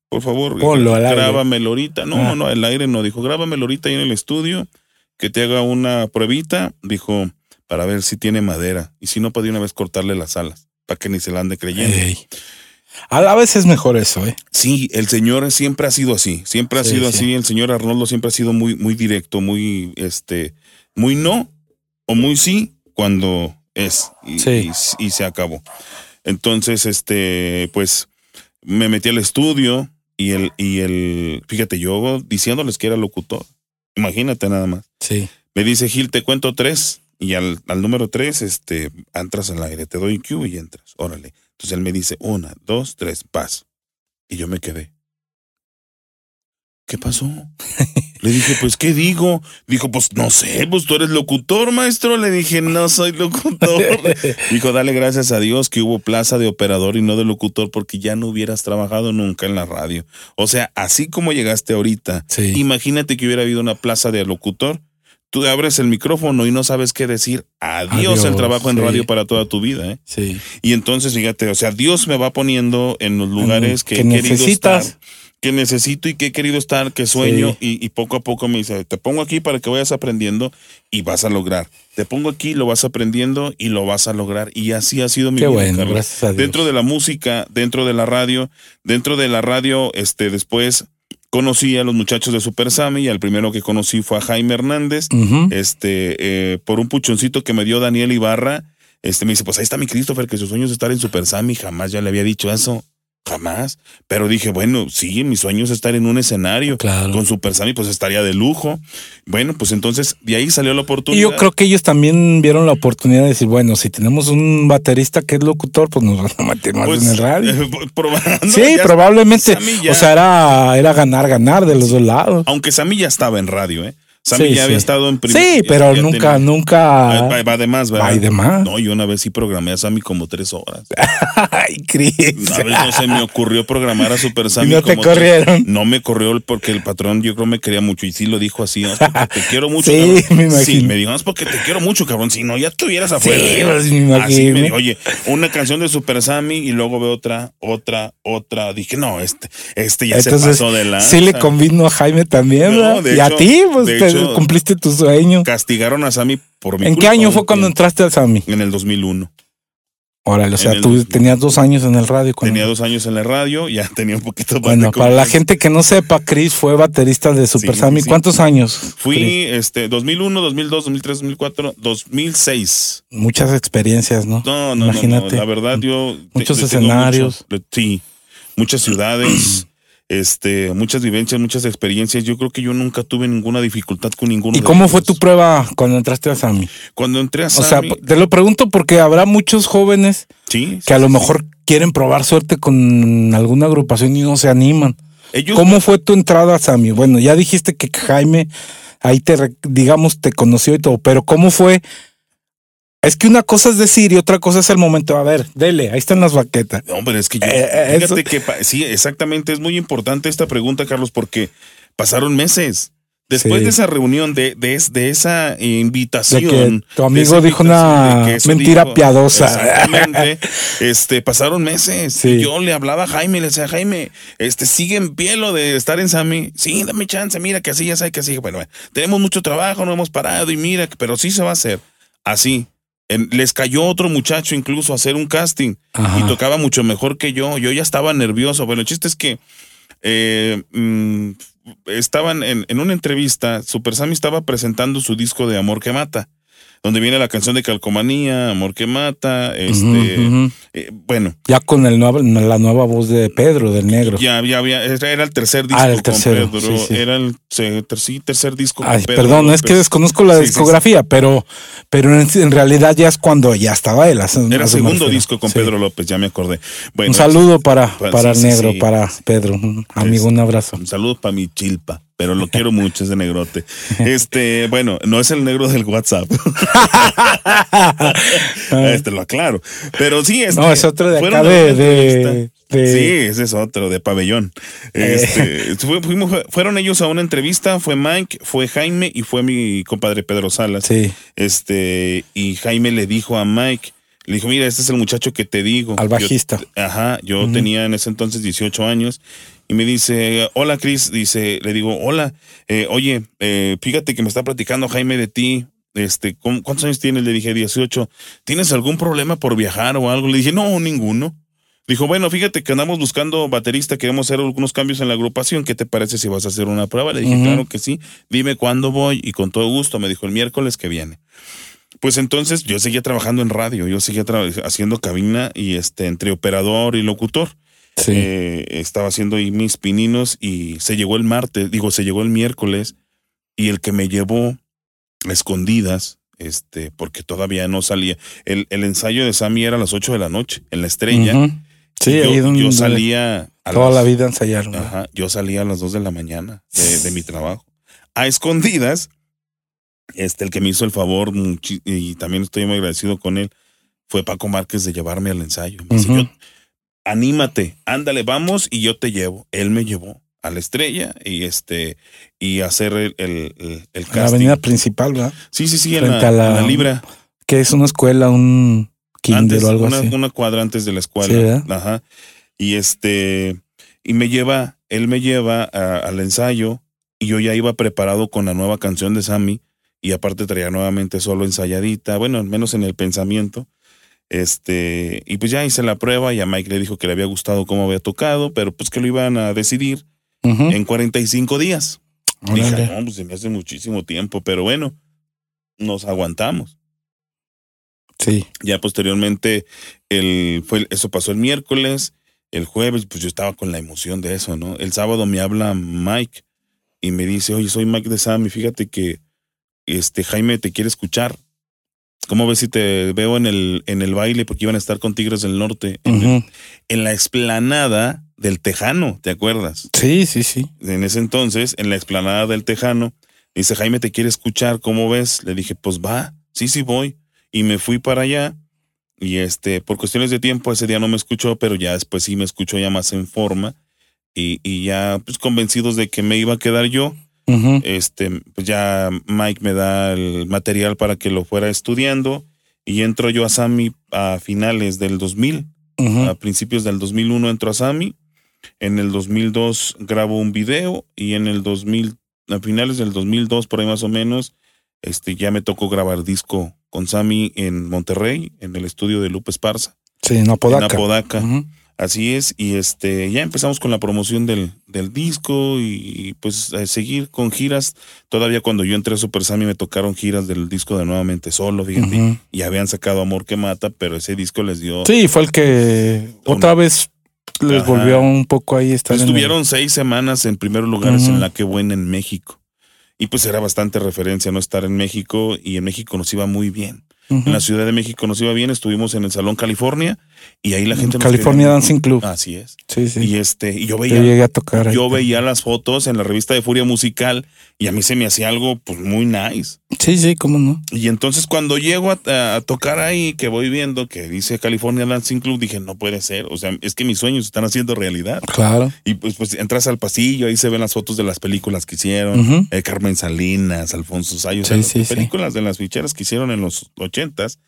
por favor, Ponlo al aire. grábamelo ahorita. No, Ah. no, no, al aire no. Dijo, grábamelo ahorita ahí en el estudio, que te haga una pruebita. Dijo, para ver si tiene madera. Y si no, para de una vez cortarle las alas, para que ni se la ande creyendo. Ey. A la vez es mejor eso, ¿eh? Sí, el Señor siempre ha sido así, siempre ha Sí, sido sí. así. El Señor Arnoldo siempre ha sido muy, muy directo, muy, este, muy no o muy sí cuando es y, Sí. y- y se acabó. Entonces, este, pues, me metí al estudio y el, y el, fíjate, yo diciéndoles que era locutor. Imagínate nada más. Sí. Me dice Gil, te cuento tres. Y al, al número tres, este, entras al aire, te doy Q y entras. Órale. Entonces él me dice, una, dos, tres, paz. Y yo me quedé. ¿Qué pasó? Le dije, pues, ¿qué digo? Dijo, pues, no sé, pues tú eres locutor, maestro. Le dije, no soy locutor. Dijo, dale gracias a Dios que hubo plaza de operador y no de locutor porque ya no hubieras trabajado nunca en la radio. O sea, así como llegaste ahorita, Sí. imagínate que hubiera habido una plaza de locutor. Tú abres el micrófono y no sabes qué decir. Adiós, el trabajo en sí. radio para toda tu vida. ¿eh? Sí. Y entonces, fíjate, o sea, Dios me va poniendo en los lugares que, que he querido necesitas. estar, que necesito y que he querido estar, que sueño, y, y poco a poco me dice, te pongo aquí para que vayas aprendiendo y vas a lograr. Te pongo aquí, lo vas aprendiendo y lo vas a lograr. Y así ha sido mi Qué vida, bueno, gracias a Dios. Dentro de la música, dentro de la radio, dentro de la radio, este, después conocí a los muchachos de Super Sammy y al primero que conocí fue a Jaime Hernández este, eh, por un puchoncito que me dio Daniel Ibarra, este, me dice, pues ahí está mi Christopher, que su sueño es estar en Super Sammy, jamás ya le había dicho eso, jamás, pero dije, bueno, sí, mi sueño es estar en un escenario, Claro. con Super Sammy, pues estaría de lujo, bueno, pues entonces, de ahí salió la Y oportunidad. yo creo que ellos también vieron la oportunidad de decir, bueno, si tenemos un baterista que es locutor, pues nos van a meter más Pues, en el radio. eh, sí, probablemente. Ya- O sea, era, era ganar, ganar de los dos lados. aunque Sammy ya estaba en radio, ¿eh? Sammy Sí, ya sí. había estado en primer- Sí, pero nunca, nunca. Va, va- de más, ¿verdad? Va de más. No, yo una vez sí programé a Sammy como tres horas. Ay, Cris. A ver, no se me ocurrió programar a Super Sammy. Y no te como corrieron. No me corrió porque el patrón yo creo me quería mucho y sí lo dijo así, "No, es porque te quiero mucho. Sí, cabrón". me imagino. Sí, me dijo, "No, es porque te quiero mucho, cabrón. Si no, ya estuvieras afuera. Sí, ¿eh?". pues, me Así me imagino. dijo, oye, una canción de Super Sammy y luego veo otra, otra, otra. Dije, no, este, este ya se Entonces, pasó de la. sí le convino a Jaime también, No, ¿verdad? de y a hecho- ti, pues de te hecho- cumpliste tu sueño. Castigaron a Sammy por mi ¿En qué año fue cuando entraste al Sami? En el 2001. Órale, o sea, tú 2000. tenías dos años en el radio. Cuando... Tenía dos años en la radio, ya tenía un poquito más Bueno, de para la gente que no sepa, Chris fue baterista de Super Sí, Sammy. sí. ¿Cuántos años? Fui Chris? este 2001, 2002, 2003, 2004, 2006. Muchas experiencias, ¿no? No, no, no, Imagínate. no, La verdad, yo. Muchos escenarios. mucho- sí, muchas ciudades, este, muchas vivencias, muchas experiencias. Yo creo que yo nunca tuve ninguna dificultad con ninguno. ¿Y de cómo ellos. fue tu prueba cuando entraste a Sammy? Cuando entré a O sea, te lo pregunto porque habrá muchos jóvenes sí, que a lo sí. mejor quieren probar suerte con alguna agrupación y no se animan. Ellos, ¿Cómo fue tu entrada a Sammy? Bueno, ya dijiste que Jaime ahí te, digamos, te conoció y todo, pero ¿cómo fue? Es que una cosa es decir y otra cosa es el momento. A ver, dele, ahí están las baquetas. No, pero es que yo, Eh, eh, fíjate eso- que sí, exactamente, es muy importante esta pregunta, Carlos, porque pasaron meses. Después Sí. de esa reunión, de, de, es- de esa De invitación. que tu amigo dijo una mentira dijo- piadosa. Exactamente. este, pasaron meses. Sí. Y yo le hablaba a Jaime, le decía, Jaime, este, sigue en pie lo de estar en Sammy. Sí, dame chance, mira que así ya sabe que así. Bueno, bueno, tenemos mucho trabajo, no hemos parado y mira, pero sí se va a hacer. Así. Les cayó otro muchacho incluso a hacer un casting Ajá. y tocaba mucho mejor que yo. Yo ya estaba nervioso. Bueno, el chiste es que eh, mm, estaban en, en una entrevista, Super Sammy estaba presentando su disco de Amor que Mata, donde viene la canción de Calcomanía, Amor que Mata, este, eh, bueno, Ya con el nuevo- la nueva voz de Pedro, del negro. ya, ya había, era el tercer disco Ah, el tercero, con Pedro, sí, sí. era el se- ter- sí, tercer disco Ay, con Pedro perdón, es que desconozco la Sí, discografía, pero, pero en, en realidad ya es cuando ya estaba él. a Era me segundo disco con. Pedro López, ya me acordé. Bueno, un saludo para, para el negro, para Pedro. Amigo, un abrazo. Un saludo para mi chilpa, pero lo quiero mucho ese negrote. Este, bueno, no es el negro del WhatsApp. este lo aclaro. Pero sí, este, No, es otro de acá de, Sí, ese es otro, de pabellón. Este, fue- fuimos- fueron ellos a una entrevista, fue Mike, fue Jaime y fue mi compadre Pedro Salas. sí, Este, y Jaime le dijo a Mike, le dijo, mira, este es el muchacho que te digo. Al Yo- bajista. ajá, yo tenía en ese entonces 18 años y me dice, hola Chris, dice, le digo, hola, eh, oye, eh, fíjate que me está platicando Jaime de ti. Este, ¿cómo- ¿cuántos años tienes? Le dije 18. ¿Tienes algún problema por viajar o algo? Le dije, no, ninguno. Dijo, bueno, fíjate que andamos buscando baterista, queremos hacer algunos cambios en la agrupación. ¿Qué te parece si vas a hacer una prueba? Le dije, claro que sí. Dime cuándo voy y con todo gusto. Me dijo, el miércoles que viene. Pues entonces yo seguía trabajando en radio, yo seguía haciendo cabina y este entre operador y locutor. Sí. Eh, estaba haciendo ahí mis pininos y se llegó el martes, digo, se llegó el miércoles y el que me llevó a escondidas, este, porque todavía no salía. El, el ensayo de Sammy era a las 8 de la noche, en la estrella. Sí, yo, ahí donde yo salía a toda las- la vida ensayaron. Ajá, yo salía a las 2 de la mañana de, de mi trabajo. A escondidas, este, el que me hizo el favor, y también estoy muy agradecido con él, fue Paco Márquez de llevarme al ensayo. Me dice, Ujú. "Yo- anímate, ándale, vamos, y yo te llevo. Él me llevó a la estrella y este, y hacer el, el, la avenida principal, ¿verdad? sí, sí, sí, en la, a la- en la Libra. Que es una escuela, un kinder Antes, o algo una, así. una cuadra antes de la escuela. Sí, ¿verdad? Ajá. Y este, y me lleva, él me lleva a- al ensayo y yo ya iba preparado con la nueva canción de Sammy y aparte traía nuevamente solo ensayadita, bueno, al menos en el pensamiento. Este, y pues ya hice la prueba y a Mike le dijo que le había gustado cómo había tocado, pero pues que lo iban a decidir Ujú. en 45 días. Dije, no, pues se me hace muchísimo tiempo, pero bueno, nos aguantamos. Sí. Ya posteriormente, el, fue, eso pasó el miércoles, el jueves, pues yo estaba con la emoción de eso, ¿no? El sábado me habla Mike y me dice, oye, soy Mike de Sammy, fíjate que este Jaime te quiere escuchar. ¿Cómo ves si te veo en el, en el baile? Porque iban a estar con Tigres del Norte, en, en la explanada del Tejano, ¿te acuerdas? Sí, sí, sí. En ese entonces, en la explanada del Tejano, dice, Jaime te quiere escuchar, ¿cómo ves? Le dije, pues va, sí, sí voy. Y me fui para allá. Y este, por cuestiones de tiempo, ese día no me escuchó, pero ya después sí me escuchó ya más en forma. Y, y ya, pues convencidos de que me iba a quedar yo, Este, pues ya Mike me da el material para que lo fuera estudiando. Y entro yo a Sami a finales del 2000 Ujú. a principios del 2001 entro a Sami. En el 2002 grabo un video y en el 2000, a finales del 2002 por ahí más o menos, este ya me tocó grabar disco con Sami en Monterrey, en el estudio de Lupe Esparza, Sí, en en Apodaca. Apodaca. Ujú. Así es, y este ya empezamos con la promoción del, del disco y, pues a seguir con giras. Todavía cuando yo entré a Super Sammy me tocaron giras del disco de Nuevamente Solo, fíjate. Y habían sacado Amor que Mata, pero ese disco les dio Sí, fue el que otra vez les Ajá. volvió un poco ahí estar en el- Estuvieron seis semanas en primeros lugares Ujú. en la que buena en México. Y pues era bastante referencia no estar en México y en México nos iba muy bien. En la Ciudad de México nos iba bien, estuvimos en el Salón California y ahí la gente California quería- Dancing Club. Así es. Sí, sí. Y este, y yo Yo veía, llegué a tocar ahí. yo veía las fotos en la revista de Furia Musical y a mí se me hacía algo pues muy nice. Sí, sí, cómo no. Y entonces cuando llego a, tocar ahí, que voy viendo que dice California Dancing Club, dije, no puede ser. O sea, es que mis sueños se están haciendo realidad. Claro. Y pues, pues entras al pasillo, ahí se ven las fotos de las películas que hicieron. Eh, Carmen Salinas, Alfonso Sayos, Sí, sí, sí. películas de las ficheras que hicieron en los ochentas.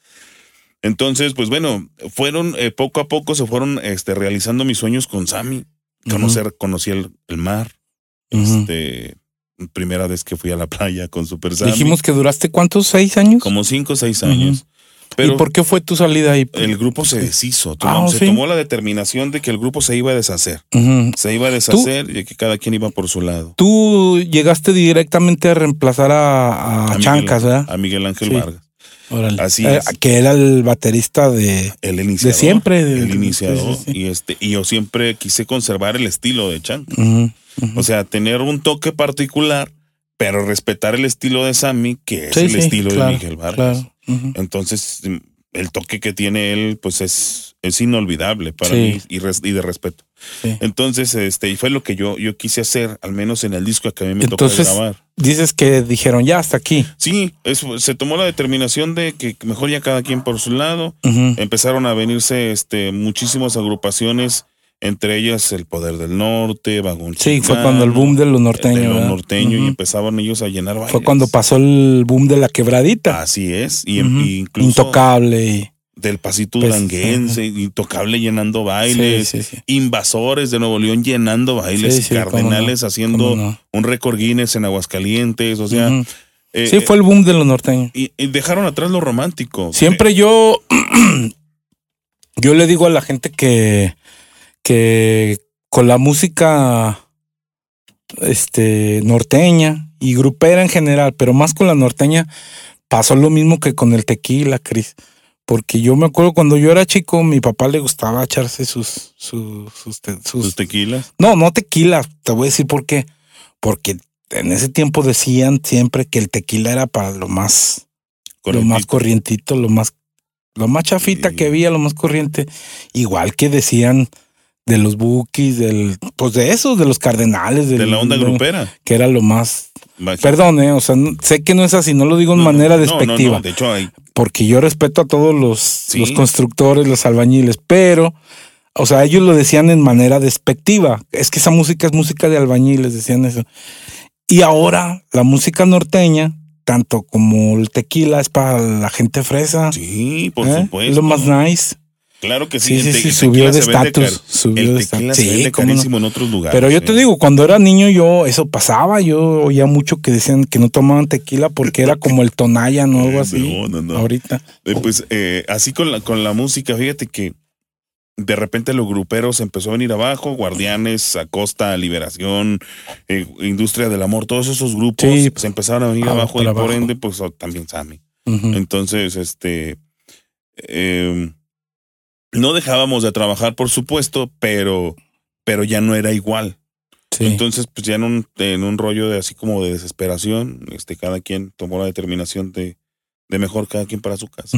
Entonces, pues bueno, fueron, eh, poco a poco se fueron este, realizando mis sueños con Sammy. Conocer, conocí el, el mar. Este, primera vez que fui a la playa con Super Sammy. Dijimos que duraste cuántos, seis años. como cinco o seis años. Pero ¿Y por qué fue tu salida ahí? el grupo se deshizo. Ah, se ¿sí? tomó la determinación de que el grupo se iba a deshacer. Se iba a deshacer y que cada quien iba por su lado. Tú llegaste directamente a reemplazar a, a A Miguel- Chancas, ¿verdad? A Miguel Ángel Sí. Vargas. Órale. así Eh, es. Que era el baterista de. El iniciador. siempre, de- El iniciador. sí, sí, sí. Y este, y yo siempre quise conservar el estilo de ujú. O sea, tener un toque particular, pero respetar el estilo de Sammy, que es Sí, el estilo claro, de Miguel Vargas. Claro. Entonces, el toque que tiene él, pues es, es inolvidable para Sí. mí y, res- y de respeto. Sí. Entonces, este, y fue lo que yo, yo quise hacer, al menos en el disco que a mí me Entonces- tocó grabar. Dices que dijeron ya hasta aquí. Sí, eso, se tomó la determinación de que mejor ya cada quien por su lado. Empezaron a venirse este, muchísimas agrupaciones, entre ellas El Poder del Norte, Vagón Sí, fue cuando el boom de lo de norteño. lo ¿verdad? norteño, y empezaban ellos a llenar bailes. Fue cuando pasó el boom de la quebradita. Así es, y, y incluso Intocable. y- del pasito Pues, duranguense, intocable llenando bailes, Sí, sí, sí. invasores de Nuevo León llenando bailes, Sí, sí, cómo cardenales no, haciendo no. un récord Guinness en Aguascalientes, o sea, eh, Sí, fue el boom de lo norteño. y, y dejaron atrás lo romántico. Siempre yo Yo le digo a la gente que, que con la música este, norteña y grupera en general, pero más con la norteña, pasó lo mismo que con el tequila, Cris. Porque yo me acuerdo cuando yo era chico, mi papá le gustaba echarse sus, sus, sus, te- sus- ¿Sus tequilas? No, no tequila. Te voy a decir por qué. Porque en ese tiempo decían siempre que el tequila era para lo más, lo más corrientito, lo más, lo más chafita Sí. que había, lo más corriente. Igual que decían de los bookies, del, pues de esos, de los cardenales, De la onda de- grupera. que era lo más. Perdón, eh, o sea, no- sé que no es así, no lo digo de No, no, manera no, despectiva, De hecho, hay, porque yo respeto a todos los, Sí. los constructores, los albañiles, pero, o sea, ellos lo decían en manera despectiva. Es que esa música es música de albañiles, decían eso. Y ahora la música norteña, tanto como el tequila, es para la gente fresa. sí, por ¿eh? supuesto. Es lo más nice. Claro que sí. Sí, sí, sí, subió de estatus. Subió de estatus. Sí, no. carísimo en otros lugares. Pero yo ¿eh? te digo, cuando era niño yo, eso pasaba, yo oía mucho que decían que no tomaban tequila porque era como el Tonayan o algo Eh, así. no, no, no. Ahorita. Eh, pues eh, así con la, con la música, fíjate que de repente los gruperos empezó a venir abajo, Guardianes, Acosta, Liberación, eh, Industria del Amor, todos esos grupos Sí. se empezaron a venir Ah, abajo y por abajo. ende, pues oh, también Sammy. Entonces, este, eh, no dejábamos de trabajar, por supuesto, pero, pero ya no era igual. Sí. Entonces, pues ya en un, en un rollo de así como de desesperación, este, cada quien tomó la determinación de, de mejor cada quien para su casa.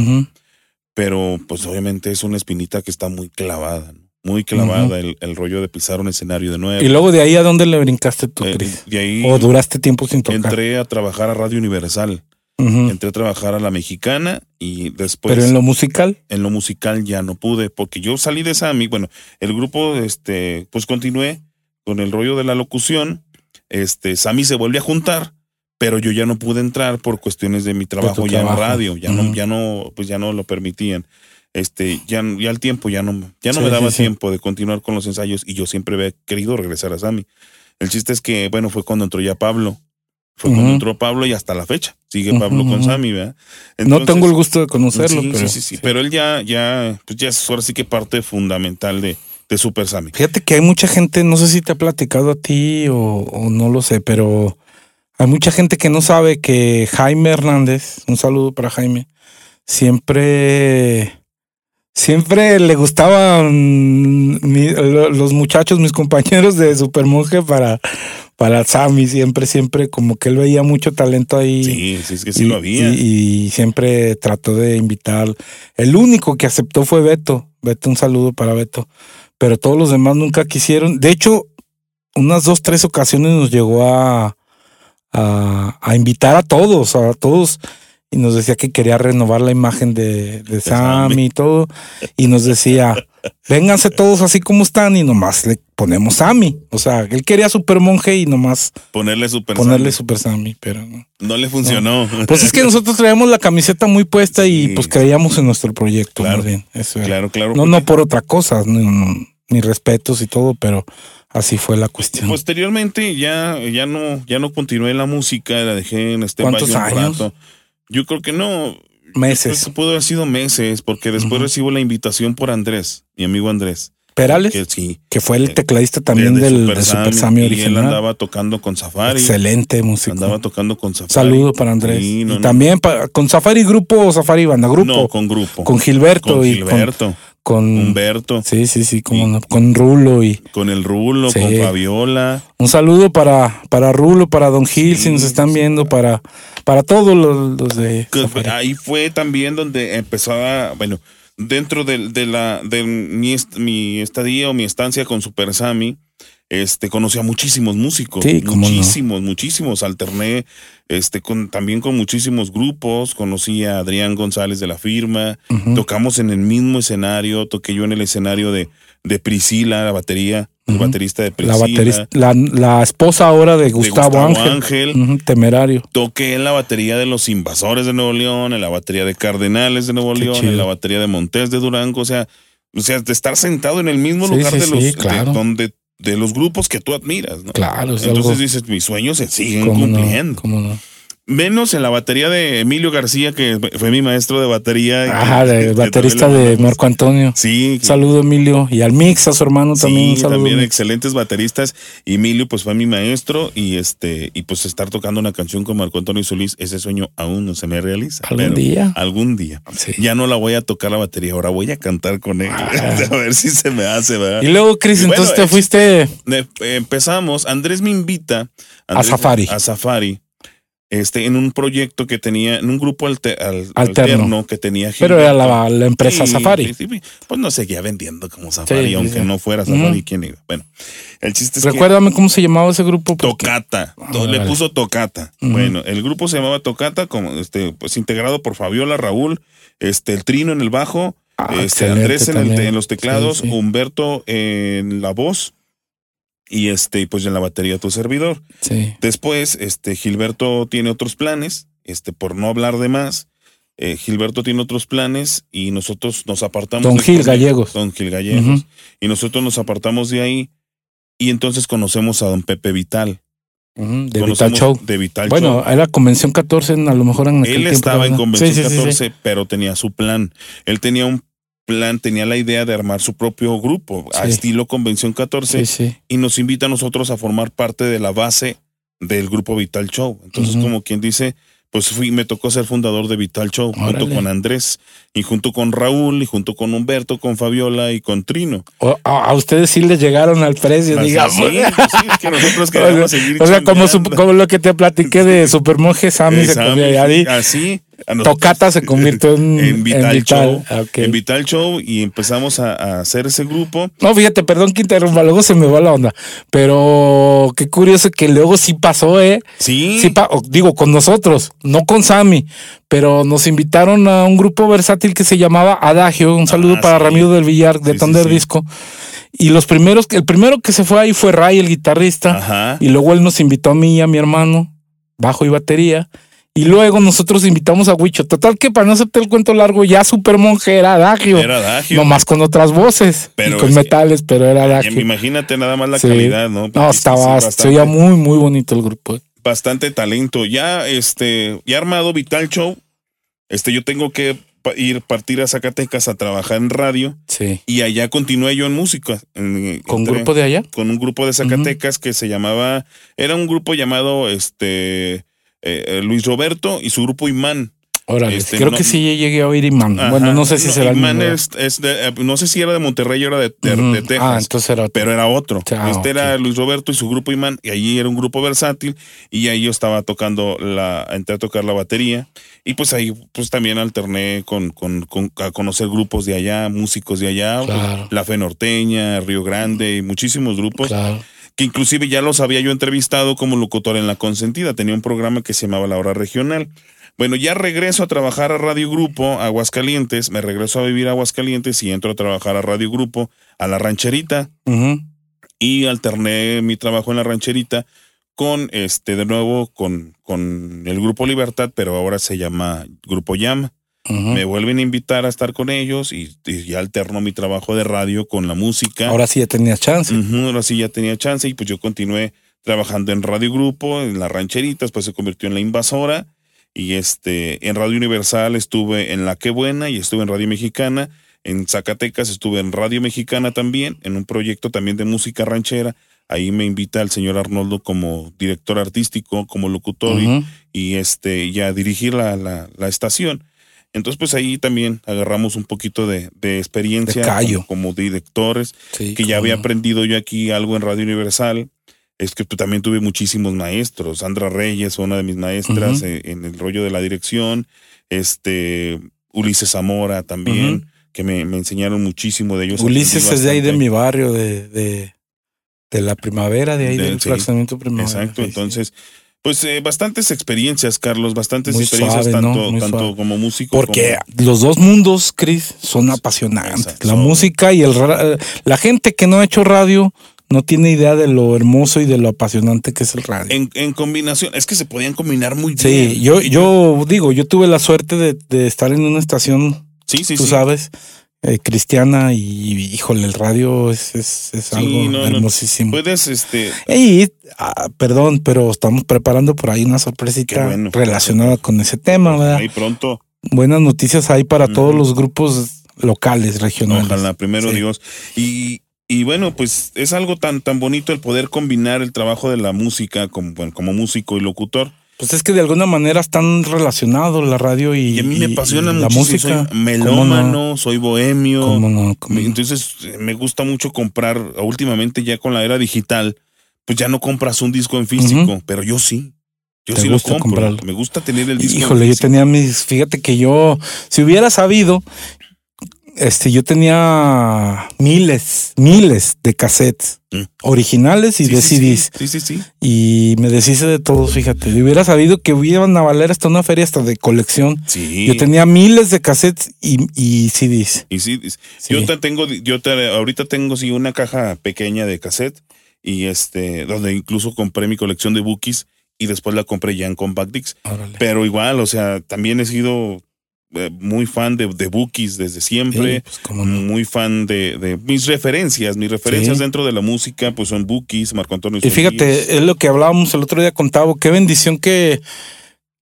Pero, pues obviamente es una espinita que está muy clavada, ¿no? muy clavada el, el rollo de pisar un escenario de nuevo. Y luego de ahí a dónde le brincaste tú, Eh, Cris? de ahí ¿O duraste tiempo sin tocar? entré a trabajar a Radio Universal, Entré a trabajar a la mexicana y después Pero en lo musical. en lo musical ya no pude, porque yo salí de Sammy, bueno, el grupo, este, pues continué con el rollo de la locución, este, Sammy se volvió a juntar, pero yo ya no pude entrar por cuestiones de mi trabajo ya trabajo. en radio, ya no, ya no, pues ya no lo permitían. Este, ya, ya el tiempo ya no, ya no Sí, me daba sí, sí. tiempo de continuar con los ensayos y yo siempre había querido regresar a Sammy. El chiste es que, bueno, fue cuando entró ya Pablo. Fue cuando Ujú. entró Pablo y hasta la fecha. Sigue Pablo con ujú. Sammy, ¿verdad? no tengo el gusto de conocerlo, sí, pero. sí, sí, sí. Pero él ya, ya, pues ya es ahora sí que parte fundamental de, de Super Sammy. Fíjate que hay mucha gente, no sé si te ha platicado a ti o, o no lo sé, pero hay mucha gente que no sabe que Jaime Hernández, un saludo para Jaime, siempre, siempre le gustaban mi- los muchachos, mis compañeros de Supermonje para, para Sammy, siempre, siempre, como que él veía mucho talento ahí. Sí, sí, es que sí y, lo había. Y, y siempre trató de invitar. El único que aceptó fue Beto. Beto, un saludo para Beto. Pero todos los demás nunca quisieron. De hecho, unas dos, tres ocasiones nos llegó a, a, a invitar a todos, a todos. Y nos decía que quería renovar la imagen de, de Sammy Sammy. y todo. Y nos decía, vénganse todos así como están y nomás le ponemos Sammy. O sea, él quería Super Monje y nomás ponerle Super ponerle Sammy. Super Sammy, pero no. No le funcionó. Pues es que nosotros traíamos la camiseta muy puesta y Sí. pues creíamos en nuestro proyecto. Claro. más bien. Eso era. claro, claro. No, no por otra cosa, no, no, ni respetos y todo, pero así fue la cuestión. Posteriormente ya, ya no, ya no continué la música, la dejé en este ¿Cuántos años? rato. Yo creo que no. Meses. Que pudo haber sido meses, porque después recibo la invitación por Andrés, mi amigo Andrés. Perales, Que que, sí. fue el de- tecladista también de- de del Super de Super Sammy, Sammy Y él original. andaba tocando con Safari. Excelente músico. Andaba tocando con Safari. Saludo para Andrés. Sí, no, y no. también pa- con Safari Grupo o Safari Banda Grupo. No, con grupo. con Gilberto Con y Gilberto, con, con Humberto, Sí, sí, sí, Y- no, con Rulo y con el Rulo, Sí. con Fabiola. un saludo para, para Rulo, para Don Gil, Sí, si nos están sí. viendo, para, para todos los, los de Safari. ahí fue también donde empezaba, bueno, dentro de, de la de mi, mi estadía o mi estancia con Super Sammy, este conocí a muchísimos músicos, Sí, no. muchísimos, muchísimos. Alterné este con también con muchísimos grupos, conocí a Adrián González de la firma, tocamos en el mismo escenario, toqué yo en el escenario de de Priscila, la batería, el baterista de La, Priscila. baterista, la, la esposa ahora de de Gustavo, Ángel. Temerario. Toqué en la batería de los Invasores de Nuevo León, en la batería de Cardenales de Nuevo Qué León, chido. en la batería de Montés de Durango, o sea, o sea, de estar sentado en el mismo Sí, lugar sí, de los sí, de claro. donde de los grupos que tú admiras, ¿no? Claro, es Entonces algo. dices, mis sueños se siguen no, cumpliendo. cómo no. Menos en la batería de Emilio García, que fue mi maestro de batería. Ajá, de baterista de Marco Antonio. Sí. Saludo, Emilio. Y al Mix, a su hermano también. Sí, también excelentes bateristas. Emilio, pues fue mi maestro. Y este, y pues estar tocando una canción con Marco Antonio Solís, ese sueño aún no se me realiza. Algún día. Algún día. Ya no la voy a tocar la batería, ahora voy a cantar con él. Ah. a ver si se me hace, ¿verdad? Y luego, Cris, entonces te fuiste. Empezamos. Andrés me invita. a Safari. A Safari este, en un proyecto que tenía, en un grupo alterno. que tenía Pero era la, empresa Safari. pues no seguía vendiendo como Safari, aunque no fuera Safari, ¿quién iba? Bueno, el chiste es Recuérdame cómo se llamaba ese grupo. Tocata. Ah, le puso Tocata. Bueno, el grupo se llamaba Tocata, como este, pues integrado por Fabiola, Raúl, este, el Trino en el bajo, ah, este, Andrés en, en, los teclados, Humberto en la voz y este, pues en la batería tu servidor. Sí. Después, este, Gilberto tiene otros planes, este, por no hablar de más. Eh, Gilberto tiene otros planes y nosotros nos apartamos. Don Gil Gallegos. Don Gil Gallegos. Y nosotros nos apartamos de ahí y entonces conocemos a don Pepe Vital. de Vital Show. De Vital bueno, era Convención 14, a lo mejor en aquel Él estaba en Convención 14, pero tenía su plan. Él tenía un plan tenía la idea de armar su propio grupo a estilo Convención 14 y nos invita a nosotros a formar parte de la base del grupo Vital Show. Entonces, como quien dice, pues fui, me tocó ser fundador de Vital Show junto con Andrés y junto con Raúl y junto con Humberto, con Fabiola y con Trino. a, ustedes sí les llegaron al precio, digamos. Sí, pues sí, es que nosotros queremos seguir. O sea, como, como, lo que te platiqué de Supermonje Sammy, se Así. Tocata se convirtió en, Vital, Show. Ah, en Vital Show y empezamos a, hacer ese grupo. No, fíjate, perdón que interrumpa, luego se me va la onda. Pero qué curioso que luego sí pasó, ¿eh? Sí. sí digo, con nosotros, no con Sammy, pero nos invitaron a un grupo versátil que se llamaba Adagio. Un saludo ah, para Ramiro del Villar de Thunder Disco. Y los primeros, el primero que se fue ahí fue Ray, el guitarrista. Y luego él nos invitó a mí y a mi hermano, bajo y batería. Y luego nosotros invitamos a Huicho. Total que para no hacerte el cuento largo, ya Super Monje era adagio. Era adagio. Nomás con otras voces. y con metales, pero era adagio. Imagínate nada más la calidad, ¿no? no, estaba, se oía muy, muy bonito el grupo. Bastante talento. Ya, este, ya armado Vital Show. Este, yo tengo que ir partir a Zacatecas a trabajar en radio. Sí. Y allá continué yo en música. ¿Con un grupo de allá? Con un grupo de Zacatecas que se llamaba, era un grupo llamado, este, eh, eh, Luis Roberto y su grupo Imán. Órale, este, creo que sí llegué a oír Imán. bueno, no sé si será Imán es, de, eh, no sé si era de Monterrey o era de, Texas. Ah, entonces era Pero era otro. Ah, este era Luis Roberto y su grupo Imán, y allí era un grupo versátil, y ahí yo estaba tocando la, entré a tocar la batería, y pues ahí pues también alterné con, con, a conocer grupos de allá, músicos de allá, La Fe Norteña, Río Grande, y muchísimos grupos. Claro que inclusive ya los había yo entrevistado como locutor en La Consentida. Tenía un programa que se llamaba La Hora Regional. Bueno, ya regreso a trabajar a Radio Grupo Aguascalientes, me regreso a vivir a Aguascalientes y entro a trabajar a Radio Grupo a La Rancherita. Y alterné mi trabajo en La Rancherita con, este, de nuevo, con, con el Grupo Libertad, pero ahora se llama Grupo Llama. Me vuelven a invitar a estar con ellos y, ya alterno mi trabajo de radio con la música. Ahora sí ya tenía chance. ahora sí ya tenía chance y pues yo continué trabajando en Radio Grupo, en las rancheritas, pues se convirtió en la invasora y este en Radio Universal estuve en La Qué Buena y estuve en Radio Mexicana. En Zacatecas estuve en Radio Mexicana también, en un proyecto también de música ranchera. Ahí me invita el señor Arnoldo como director artístico, como locutor y, este ya dirigir la, la, la estación. Entonces, pues ahí también agarramos un poquito de, experiencia como, directores, que ya había aprendido yo aquí algo en Radio Universal. Es que también tuve muchísimos maestros. Sandra Reyes una de mis maestras eh, en, el rollo de la dirección. Este, Ulises Zamora también, que me, enseñaron muchísimo de ellos. Ulises es de ahí de mi barrio, de, de, la primavera, de ahí del fraccionamiento primavera. Exacto, entonces pues eh, bastantes experiencias, Carlos, bastantes experiencias, tanto, tanto como músico. Porque los dos mundos, Chris, son apasionantes. la música y el la gente que no ha hecho radio no tiene idea de lo hermoso y de lo apasionante que es el radio. En, combinación, es que se podían combinar muy bien. Sí, yo, yo digo, yo tuve la suerte de, estar en una estación, sí, sí, tú sabes, eh, cristiana y híjole, el radio es, es, es Sí, algo no, no, hermosísimo. Puedes, este, Y, ah, perdón, pero estamos preparando por ahí una sorpresita bueno. relacionada con ese tema, ¿verdad? ahí pronto, Buenas noticias hay para todos los grupos locales, regionales. ojalá, primero Sí. Dios. Y, y bueno, pues es algo tan, tan bonito el poder combinar el trabajo de la música como, bueno, como músico y locutor. Pues es que de alguna manera están relacionados la radio y, Y a mí me apasiona y la música. Soy melómano, soy bohemio. ¿Cómo no? Entonces eh, me gusta mucho comprar, últimamente ya con la era digital, pues ya no compras un disco en físico, pero yo sí. Yo sí gusta lo compro. comprarlo. Me gusta tener el disco. en Híjole, yo tenía mis, fíjate que yo, si hubiera sabido, este, yo tenía miles, miles de cassettes Mm. originales y Sí, de CDs. Sí, sí, sí. Y me deshice de todos, fíjate. Si hubiera sabido que iban a valer hasta una feria hasta de colección. Sí. Yo tenía miles de cassettes y, y CDs. Y Sí. yo te tengo, yo te, ahorita tengo sí una caja pequeña de cassette y este, donde incluso compré mi colección de bookies y después la compré ya en Compact. Pero igual, o sea, también he sido muy fan de, de bookies desde siempre. Sí, pues, no. muy fan de, de mis referencias. Mis referencias Sí. dentro de la música, pues son Bookies, Marco Antonio. Y fíjate, es lo que hablábamos el otro día con Tavo, qué bendición que,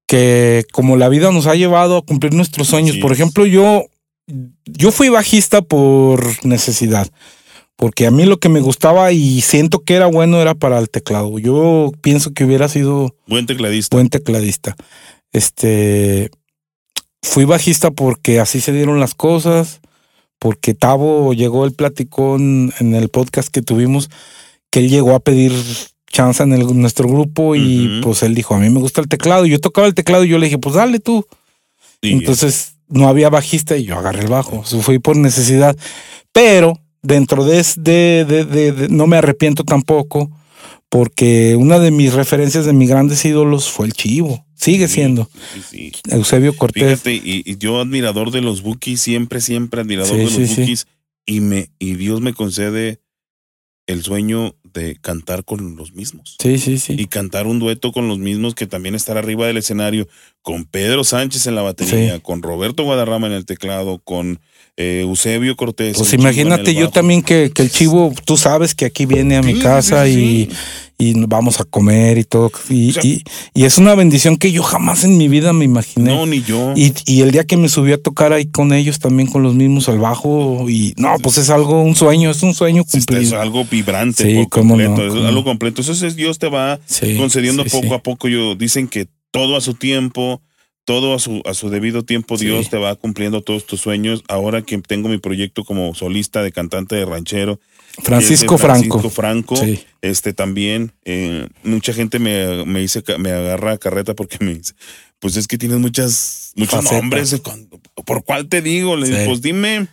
que como la vida nos ha llevado a cumplir nuestros sueños. Por ejemplo, yo, yo fui bajista por necesidad, porque a mí lo que me gustaba y siento que era bueno era para el teclado. Yo pienso que hubiera sido Buen tecladista. buen tecladista. Este, fui bajista porque así se dieron las cosas, porque Tavo llegó, él platicó en, en el podcast que tuvimos, que él llegó a pedir chance en el- nuestro grupo y pues él dijo, a mí me gusta el teclado. Y yo tocaba el teclado y yo le dije, pues dale tú. Entonces no había bajista y yo agarré el bajo. Eso fue por necesidad. Pero dentro de, de- de- de- no me arrepiento tampoco, porque una de mis referencias de mis grandes ídolos fue el Chivo. Sigue Sí, siendo sí, sí. Eusebio Cortés. Fíjate, y, y yo admirador de los Bookies, siempre, siempre admirador de los. Bookies. Y, me, y Dios me concede el sueño de cantar con los mismos. Sí, sí, sí. Y cantar un dueto con los mismos que también estar arriba del escenario, con Pedro Sánchez en la batería, con Roberto Guadarrama en el teclado, con eh, Eusebio Cortés. Pues imagínate yo también que, que el chivo, tú sabes que aquí viene a mi Sí, casa sí, y, y vamos a comer y todo. Y, O sea- y- y es una bendición que yo jamás en mi vida me imaginé. No, ni yo. Y, y el día que me subí a tocar ahí con ellos, también con los mismos al bajo, y no, pues es algo, un sueño, es un sueño cumplido. es algo vibrante Sí, por cómo no, completo, es algo no. completo. Eso es Dios te va concediendo poco a poco. Yo dicen que todo a su tiempo, todo a su a su debido tiempo, Sí. Dios te va cumpliendo todos tus sueños. Ahora que tengo mi proyecto como solista de cantante de ranchero, Francisco que es de Franco. Francisco Franco, Sí. este también eh, mucha gente me, me dice me agarra carreta porque me dice, pues es que tienes muchas muchos nombres, ¿con- ¿por cuál te digo? Le digo, Sí. pues dime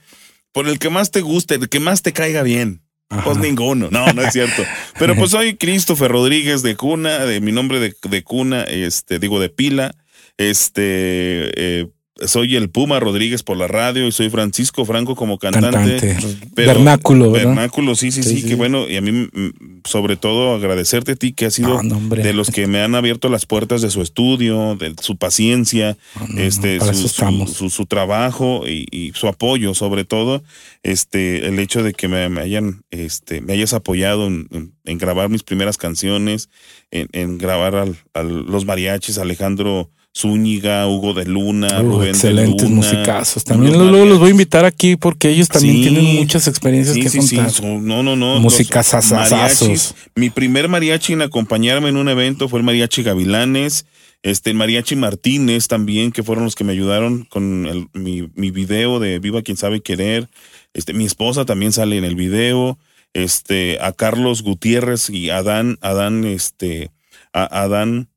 por el que más te guste, el que más te caiga bien. Ajá. Pues ninguno, no, no es cierto. Pero pues soy Christopher Rodríguez de cuna, de mi nombre de, de cuna, este, digo de pila, este, eh, soy el Puma Rodríguez por la radio y soy Francisco Franco como cantante. Cantante. pero- Vernáculo, ¿verdad? Vernáculo, sí, sí, Sí, sí, sí. que bueno, y a mí mm, sobre todo agradecerte a ti que has sido No, no, hombre. de los que me han abierto las puertas de su estudio, de su paciencia, No, este, su, eso su- estamos. su- su trabajo y, y su apoyo, sobre todo, este, el hecho de que me, me hayan, este, me hayas apoyado en, en- en grabar mis primeras canciones, en, en grabar al, al- los mariachis, Alejandro Zúñiga, Hugo de Luna, Uh, Rubén de excelentes Luna, musicazos. También los luego los voy a invitar aquí porque ellos también Sí. tienen muchas experiencias Sí, que sí, contar. son- no, no, no. Mariachis. Mi primer mariachi en acompañarme en un evento fue el mariachi Gavilanes, este, el mariachi Martínez también, que fueron los que me ayudaron con el- mi, mi video de Viva quien sabe querer. Este, mi esposa también sale en el video. Este, a Carlos Gutiérrez y Adán, Adán, este, a Adán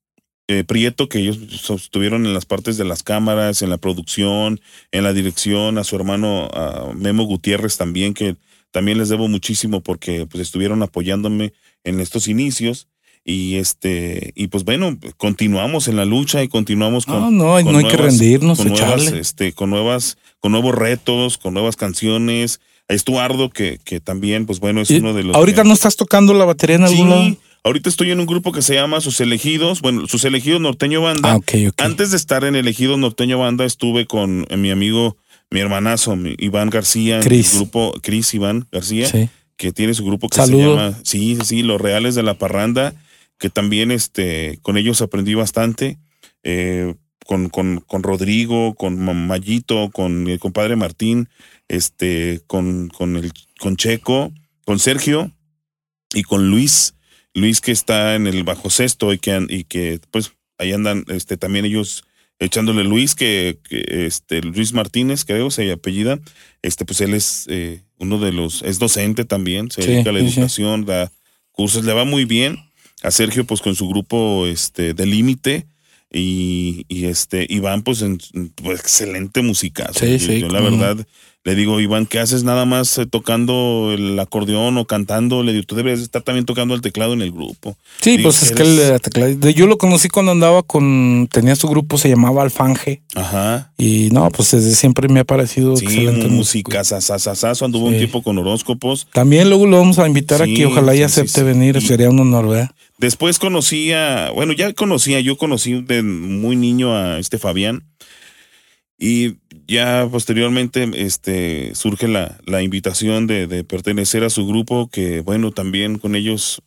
eh, Prieto, que ellos estuvieron en las partes de las cámaras, en la producción, en la dirección, a su hermano a Memo Gutiérrez también, que también les debo muchísimo porque pues estuvieron apoyándome en estos inicios. Y este, y pues bueno, continuamos en la lucha y continuamos con. No, no, con no hay que rendirnos, con nuevas, este, con nuevas, con nuevos retos, con nuevas canciones. A Estuardo, que, que también, pues bueno, es uno de los. Ahorita que- no estás tocando la batería en algún lado. Ahorita estoy en un grupo que se llama Sus Elegidos, bueno, Sus Elegidos Norteño Banda. Ah, ok, ok. Antes de estar en Elegidos Norteño Banda, estuve con eh, mi amigo mi hermanazo, mi Iván García, Cris. el grupo Cris Iván García, Sí. que tiene su grupo que Saludo. se llama, sí, sí, sí, Los Reales de la Parranda, que también este, con ellos aprendí bastante, eh, con, con, con Rodrigo, con Ma- Mayito, con el compadre Martín, este, con, con, el, con Checo, con Sergio y con Luis, Luis que está en el bajo sexto y que, y que pues ahí andan este, también ellos echándole Luis, que, que, este, Luis Martínez, creo, se apellida, este, pues él es eh, uno de los, es docente también, se Sí, dedica a la sí. educación, da cursos, le va muy bien. A Sergio, pues con su grupo este, de límite. Y, y este, Iván, pues, en, pues, excelente musicazo. Sí, sí, yo, la no. verdad, le digo, Iván, ¿qué haces nada más eh, tocando el acordeón o cantando? Le digo, tú debes estar también tocando el teclado en el grupo. Sí, Digo, pues es que eres- era tecladista. Yo lo conocí cuando andaba con. Tenía su grupo, se llamaba Alfanje. Ajá. Y no, pues desde siempre me ha parecido Sí, excelente música, sasasasazo, anduvo un tiempo con horóscopos. También luego lo vamos a invitar Sí, aquí. Ojalá y acepte venir. Sería un honor, ¿verdad? Después conocía, bueno, ya conocía, yo conocí de muy niño a este Fabián. Y ya posteriormente este, surge la, la invitación de, de pertenecer a su grupo, que bueno, también con ellos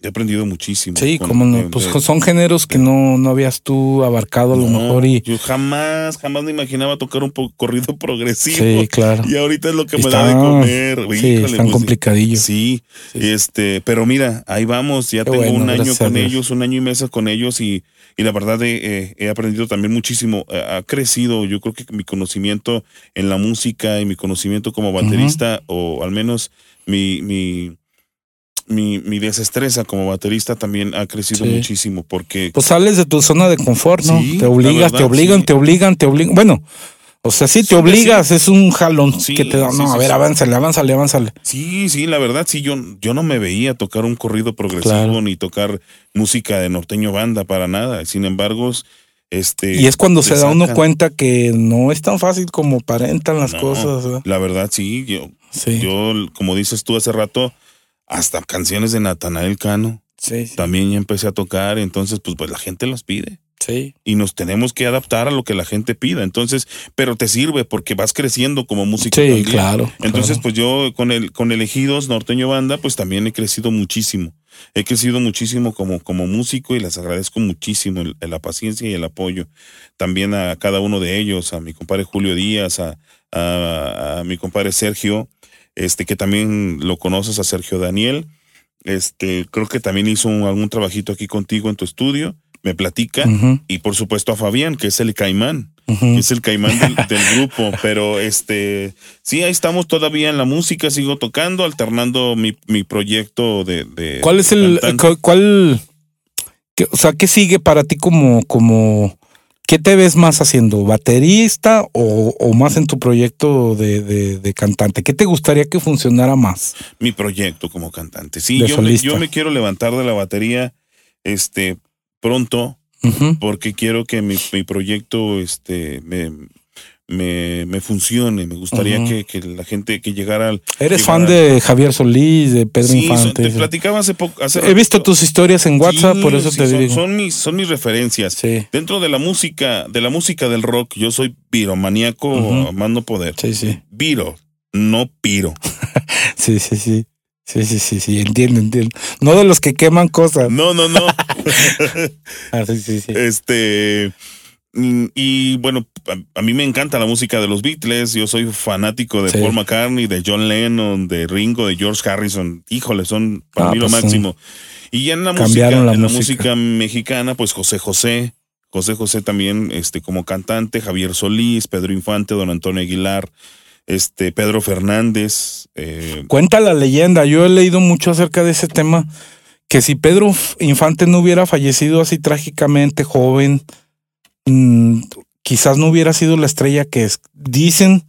he aprendido muchísimo. Sí, Con- cómo no. Pues de- son géneros que no, no habías tú abarcado a lo mejor. Y Yo jamás, jamás me imaginaba tocar un corrido progresivo. sí, claro. Y ahorita es lo que me Está- da de comer. Sí, Híjole, están pues, complicadillos. Sí, Sí. este, pero mira, ahí vamos, ya Qué tengo bueno, un año con ellos, un año y meses con ellos y, y la verdad eh, eh, he aprendido también muchísimo, Eh, ha crecido, yo creo que mi conocimiento en la música y mi conocimiento como baterista o al menos mi, mi, mi, mi desestreza como baterista también ha crecido Sí. muchísimo porque Pues sales de tu zona de confort, ¿no? Sí, te obligas, verdad, te obligan, sí. te obligan, te obligan. Bueno, o sea, sí te obligas, es un jalón Sí, que te da. No, a ver, avánzale, avánzale, avánzale. Sí, sí, la verdad, sí, yo, yo no me veía tocar un corrido progresivo Claro. ni tocar música de norteño banda para nada. Sin embargo, este. Y es cuando se da uno cuenta que no es tan fácil como aparentan las No, cosas. La verdad, sí, yo, Sí, yo, como dices tú hace rato, hasta canciones de Natanael Cano sí, sí, también ya empecé a tocar, entonces, pues, pues la gente las pide. sí. Y nos tenemos que adaptar a lo que la gente pida. Entonces, pero te sirve porque vas creciendo como músico. Sí, también. claro. Entonces, claro. pues yo con el con elegidos norteño banda, pues también he crecido muchísimo. He crecido muchísimo como, como músico y les agradezco muchísimo el- la paciencia y el apoyo. También a cada uno de ellos, a mi compadre Julio Díaz, a, a- a mi compadre Sergio, este que también lo conoces, a Sergio Daniel. Este, creo que también hizo un- algún trabajito aquí contigo en tu estudio. Me platica. Y por supuesto a Fabián, que es el caimán que es el caimán del, del grupo, pero este, sí, ahí estamos todavía en la música, sigo tocando, alternando mi, mi proyecto de, de- ¿Cuál es el, cantante. cu- cuál, o sea, qué sigue para ti como, como, qué te ves más haciendo, baterista o, o más en tu proyecto de, de- de cantante? ¿Qué te gustaría que funcionara más? mi proyecto como cantante? Sí, yo me, solista. yo me quiero levantar de la batería este pronto porque quiero que mi, mi proyecto este me, me, me funcione, me gustaría que, que la gente que llegara al ¿Eres llegara- fan de Javier Solís, de Pedro Sí, son- Infante? te sí. platicaba hace poco hace He visto tus historias en WhatsApp, Sí, por eso sí, te son, digo. son mis son mis referencias Sí, Dentro de la música, de la música del rock, yo soy piromaníaco Ujú. a más no poder. sí, sí. Viro, no piro. Sí, sí, sí. Sí, sí, sí, sí, entiendo, entiendo. No de los que queman cosas. No, no, no. Ah, sí, sí, sí. este. Mm, Y bueno, a, a mí me encanta la música de los Beatles. Yo soy fanático de Sí. Paul McCartney, de John Lennon, de Ringo, de George Harrison. Híjole, son para Ah, mí lo pues, máximo. Y ya en la música, la en la música. música mexicana, pues José José. José José también, este, como cantante, Javier Solís, Pedro Infante, Don Antonio Aguilar, este, Pedro Fernández, eh, Cuenta la leyenda, yo he leído mucho acerca de ese tema, que si Pedro Infante no hubiera fallecido así trágicamente joven, mm, quizás no hubiera sido la estrella que es. Dicen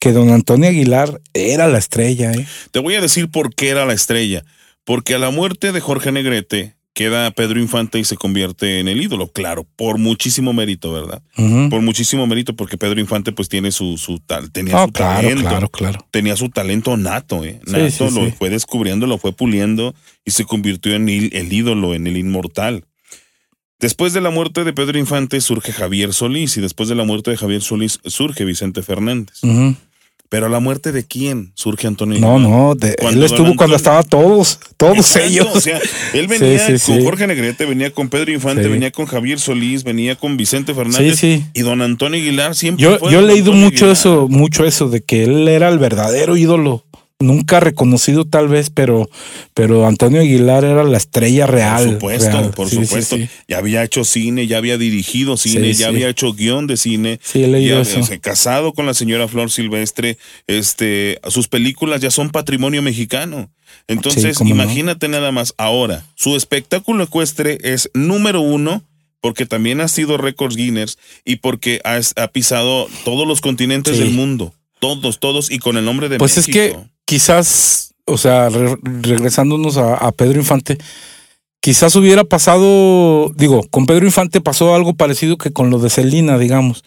que don Antonio Aguilar era la estrella, ¿eh? Te voy a decir por qué era la estrella. Porque a la muerte de Jorge Negrete queda Pedro Infante y se convierte en el ídolo. Claro, por muchísimo mérito, ¿verdad? Por muchísimo mérito, porque Pedro Infante pues tiene su, su tal, tenía Ah, su claro, talento. claro, claro. Tenía su talento nato, ¿eh? Sí, Nato, sí, lo sí. fue descubriendo, lo fue puliendo y se convirtió en el, el ídolo, en el inmortal. Después de la muerte de Pedro Infante surge Javier Solís y después de la muerte de Javier Solís surge Vicente Fernández. Pero a la muerte de quién surge Antonio No, no, de- él estuvo cuando estaban todos, todos Exacto, ellos. O sea, él venía Sí, sí, con sí. Jorge Negrete, venía con Pedro Infante, venía con Javier Solís, venía con Vicente Fernández. Sí, sí. Y don Antonio Aguilar siempre Yo, fue yo he leído Antonio mucho Aguilar. eso, mucho eso, de que él era el verdadero ídolo. Nunca reconocido tal vez, pero, pero Antonio Aguilar era la estrella real. Por supuesto, real. por Sí, supuesto. sí. Ya había hecho cine, ya había dirigido cine, ya había hecho guion de cine. Sí, he leído ya, eso. se casado con la señora Flor Silvestre. Este, sus películas ya son patrimonio mexicano. Entonces, no. imagínate nada más. Ahora, su espectáculo ecuestre es número uno porque también ha sido récords Guinness y porque ha, ha pisado todos los continentes del mundo. Todos, todos, y con el nombre de Pues es México. que quizás, o sea, re- regresándonos a, a Pedro Infante, quizás hubiera pasado, digo, con Pedro Infante pasó algo parecido que con lo de Celina, digamos,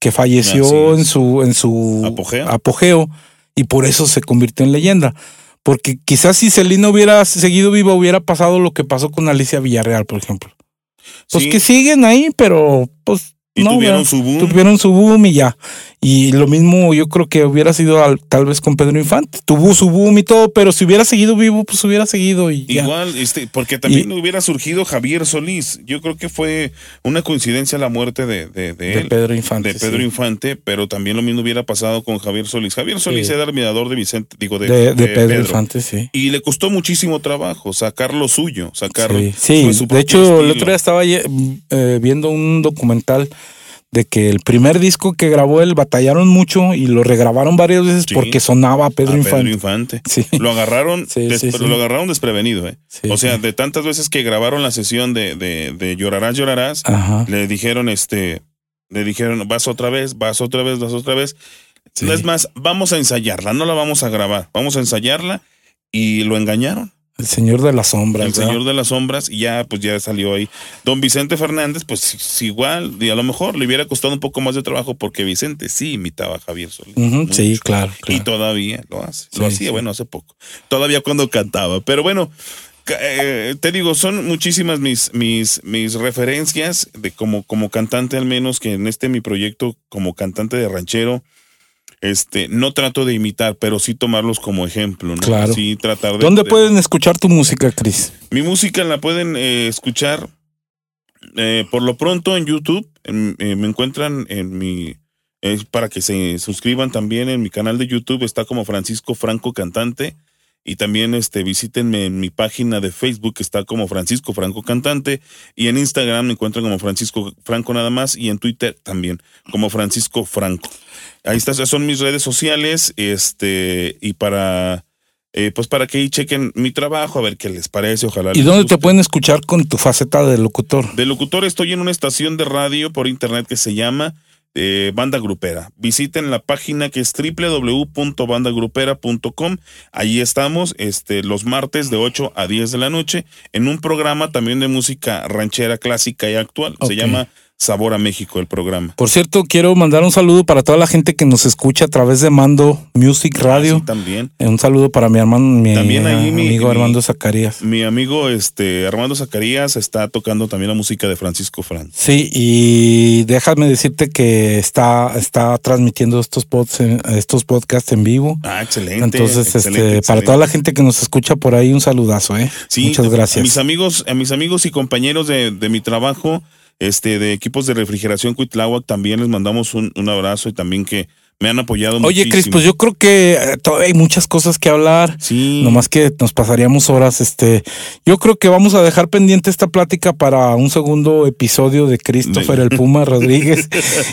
que falleció en su, en su Apogeo. apogeo y por eso se convirtió en leyenda. Porque quizás si Celina hubiera seguido viva, hubiera pasado lo que pasó con Alicia Villarreal, por ejemplo. Pues Sí. que siguen ahí, pero pues Y no, tuvieron su boom. Tuvieron su boom y ya. Y lo mismo yo creo que hubiera sido al- tal vez con Pedro Infante. Tuvo su boom y todo, pero si hubiera seguido vivo, pues hubiera seguido y ya. Igual, este, porque también hubiera surgido Javier Solís. Yo creo que fue una coincidencia la muerte de, de, de de él, Pedro Infante. de Pedro sí. Infante, pero también lo mismo hubiera pasado con Javier Solís. Javier Solís Sí. era admirador de Vicente, digo, de, Pedro, Infante, sí. Y le costó muchísimo trabajo sacar lo suyo, sacar Sí, su de hecho, el otro día estaba eh, viendo un documental de que el primer disco que grabó él batallaron mucho y lo regrabaron varias veces Sí. porque sonaba a a Pedro Infante. Sí. Lo agarraron, Sí, lo agarraron desprevenido, ¿eh? O sea, de tantas veces que grabaron la sesión de, de, de Llorarás, Llorarás, Ajá. le dijeron, este, le dijeron, vas otra vez, vas otra vez, vas otra vez. No es más, vamos a ensayarla, no la vamos a grabar, vamos a ensayarla y lo engañaron. El señor de las sombras. El ¿verdad? señor de las sombras y ya, pues ya salió ahí. Don Vicente Fernández, pues igual, y a lo mejor le hubiera costado un poco más de trabajo porque Vicente sí imitaba a Javier Solís. Sí, claro. Y todavía lo hace. lo hacía, sí. bueno, hace poco. Todavía cuando cantaba. Pero bueno, eh, te digo, son muchísimas mis, mis, mis referencias de como, como cantante, al menos que en este mi proyecto, como cantante de ranchero, este, no trato de imitar, pero sí tomarlos como ejemplo, ¿no? Claro. Sí tratar de. ¿Dónde de- pueden escuchar tu música, Cris? Mi música la pueden eh, escuchar eh, por lo pronto en YouTube. En- eh, me encuentran en mi. para que se suscriban también en mi canal de YouTube. Está como Francisco Franco Cantante. Y también este, visítenme en mi página de Facebook, que está como Francisco Franco Cantante. Y en Instagram me encuentran como Francisco Franco nada más. Y en Twitter también, como Francisco Franco. Ahí está, son mis redes sociales. Este, y para. eh, pues para que ahí chequen mi trabajo, a ver qué les parece. Ojalá. ¿Y dónde te pueden escuchar con tu faceta de locutor? De locutor estoy en una estación de radio por internet que se llama eh, Banda Grupera. Visiten la página que es www.bandagrupera.com. Allí estamos este, los martes de 8 a 10 de la noche en un programa también de música ranchera clásica y actual. Se llama Sabor a México el programa. Por cierto, quiero mandar un saludo para toda la gente que nos escucha a través de Mando Music Radio. Así también. Eh, Un saludo para mi hermano, mi También ahí mi- amigo mi- Armando Zacarías. Mi amigo este, Armando Zacarías está tocando también la música de Francisco Franco. Sí, y déjame decirte que está, está transmitiendo estos, pods estos podcasts en vivo. Ah, excelente. Entonces, excelente, este, para toda la gente que nos escucha por ahí, un saludazo, ¿eh? Sí, Muchas A gracias. mis amigos, a mis amigos y compañeros de, de mi trabajo, este, de equipos de refrigeración Cuitláhuac, también les mandamos un, un abrazo y también que me han apoyado Oye, muchísimo. Cris, pues yo creo que eh, todavía hay muchas cosas que hablar. Sí. Nomás que nos pasaríamos horas. Este, yo creo que vamos a dejar pendiente esta plática para un segundo episodio de Christopher el Puma Rodríguez.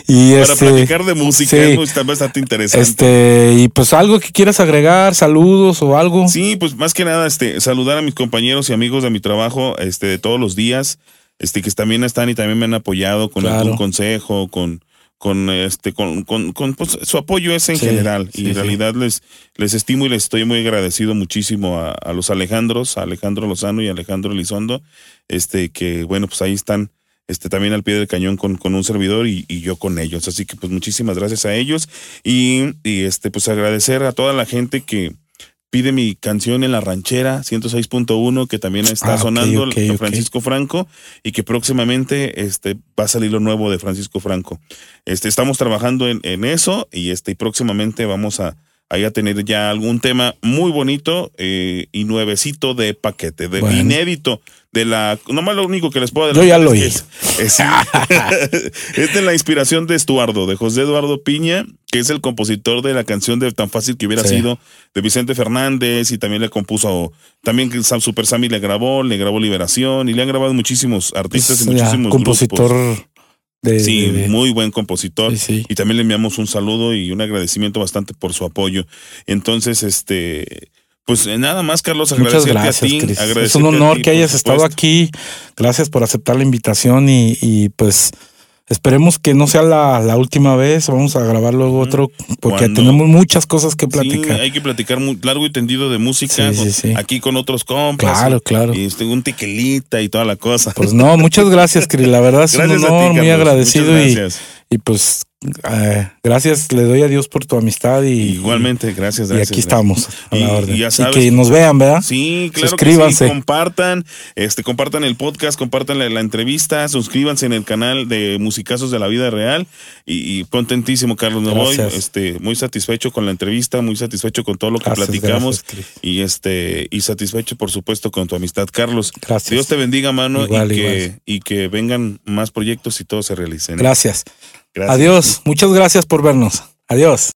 Y Para este, platicar de música, sí. es bastante interesante. este, y pues algo que quieras agregar, saludos o algo. Sí, pues más que nada, este, saludar a mis compañeros y amigos de mi trabajo, este, de todos los días, este, que también están y también me han apoyado con Claro. algún consejo, con, con este, con, con, con, pues, su apoyo es en Sí, general. sí, y en sí. realidad les, les estimo y les estoy muy agradecido muchísimo a, a los Alejandros, a Alejandro Lozano y Alejandro Elizondo, este, que bueno, pues ahí están. Este, también al pie del cañón con, con un servidor y, y yo con ellos. Así que pues muchísimas gracias a ellos y, y este, pues agradecer a toda la gente que, pide mi canción en la ranchera 106.1 que también está Ah, sonando ok, de ok. Francisco Franco y que próximamente este va a salir lo nuevo de Francisco Franco. Este estamos trabajando en, en eso y este y próximamente vamos a ahí a tener ya algún tema muy bonito eh, y nuevecito de paquete, de Bueno. inédito. De la, nomás lo único que les puedo Yo ya lo es oí. es- es, de la inspiración de Estuardo, de José Eduardo Piña, que es el compositor de la canción de Tan Fácil que hubiera Sí. sido, de Vicente Fernández, y también le compuso, también Super Sammy le grabó, le grabó Liberación, y le han grabado muchísimos artistas y ya, muchísimos compositor grupos. de, Sí, de- de- muy buen compositor. sí. Y también le enviamos un saludo y un agradecimiento bastante por su apoyo. Entonces, este, pues eh, nada más, Carlos, Muchas gracias, a ti. Es un honor ti, que hayas estado aquí. Gracias por aceptar la invitación y, y, pues esperemos que no sea la, la última vez. Vamos a grabar luego otro porque Cuando- tenemos muchas cosas que Sí, platicar. hay que platicar muy largo y tendido de música Sí, sí, aquí con otros compas. Claro, y- claro. Y este, un tequilita y toda la cosa. Pues no, muchas gracias, Cris. La verdad es Gracias un a ti, honor, muy agradecido y, y pues eh, gracias, le doy a Dios por tu amistad y Igualmente, gracias, y aquí gracias. estamos a la Y- orden. y ya Y sabes- que nos vean, ¿verdad? Sí, claro Suscríbanse. que sí. Compartan, este, compartan el podcast, compartan la, la entrevista, suscríbanse en el canal de Musicazos de la Vida Real. Y, y contentísimo, Carlos. Me voy Gracias. este, muy satisfecho con la entrevista, muy satisfecho con todo lo que Gracias, platicamos. y este, y satisfecho, por supuesto, con tu amistad, Carlos. Gracias. Dios te bendiga, mano, Igual, y, que, igual. y que vengan más proyectos y todos se realicen. Gracias. Adiós. Muchas gracias por vernos. Adiós.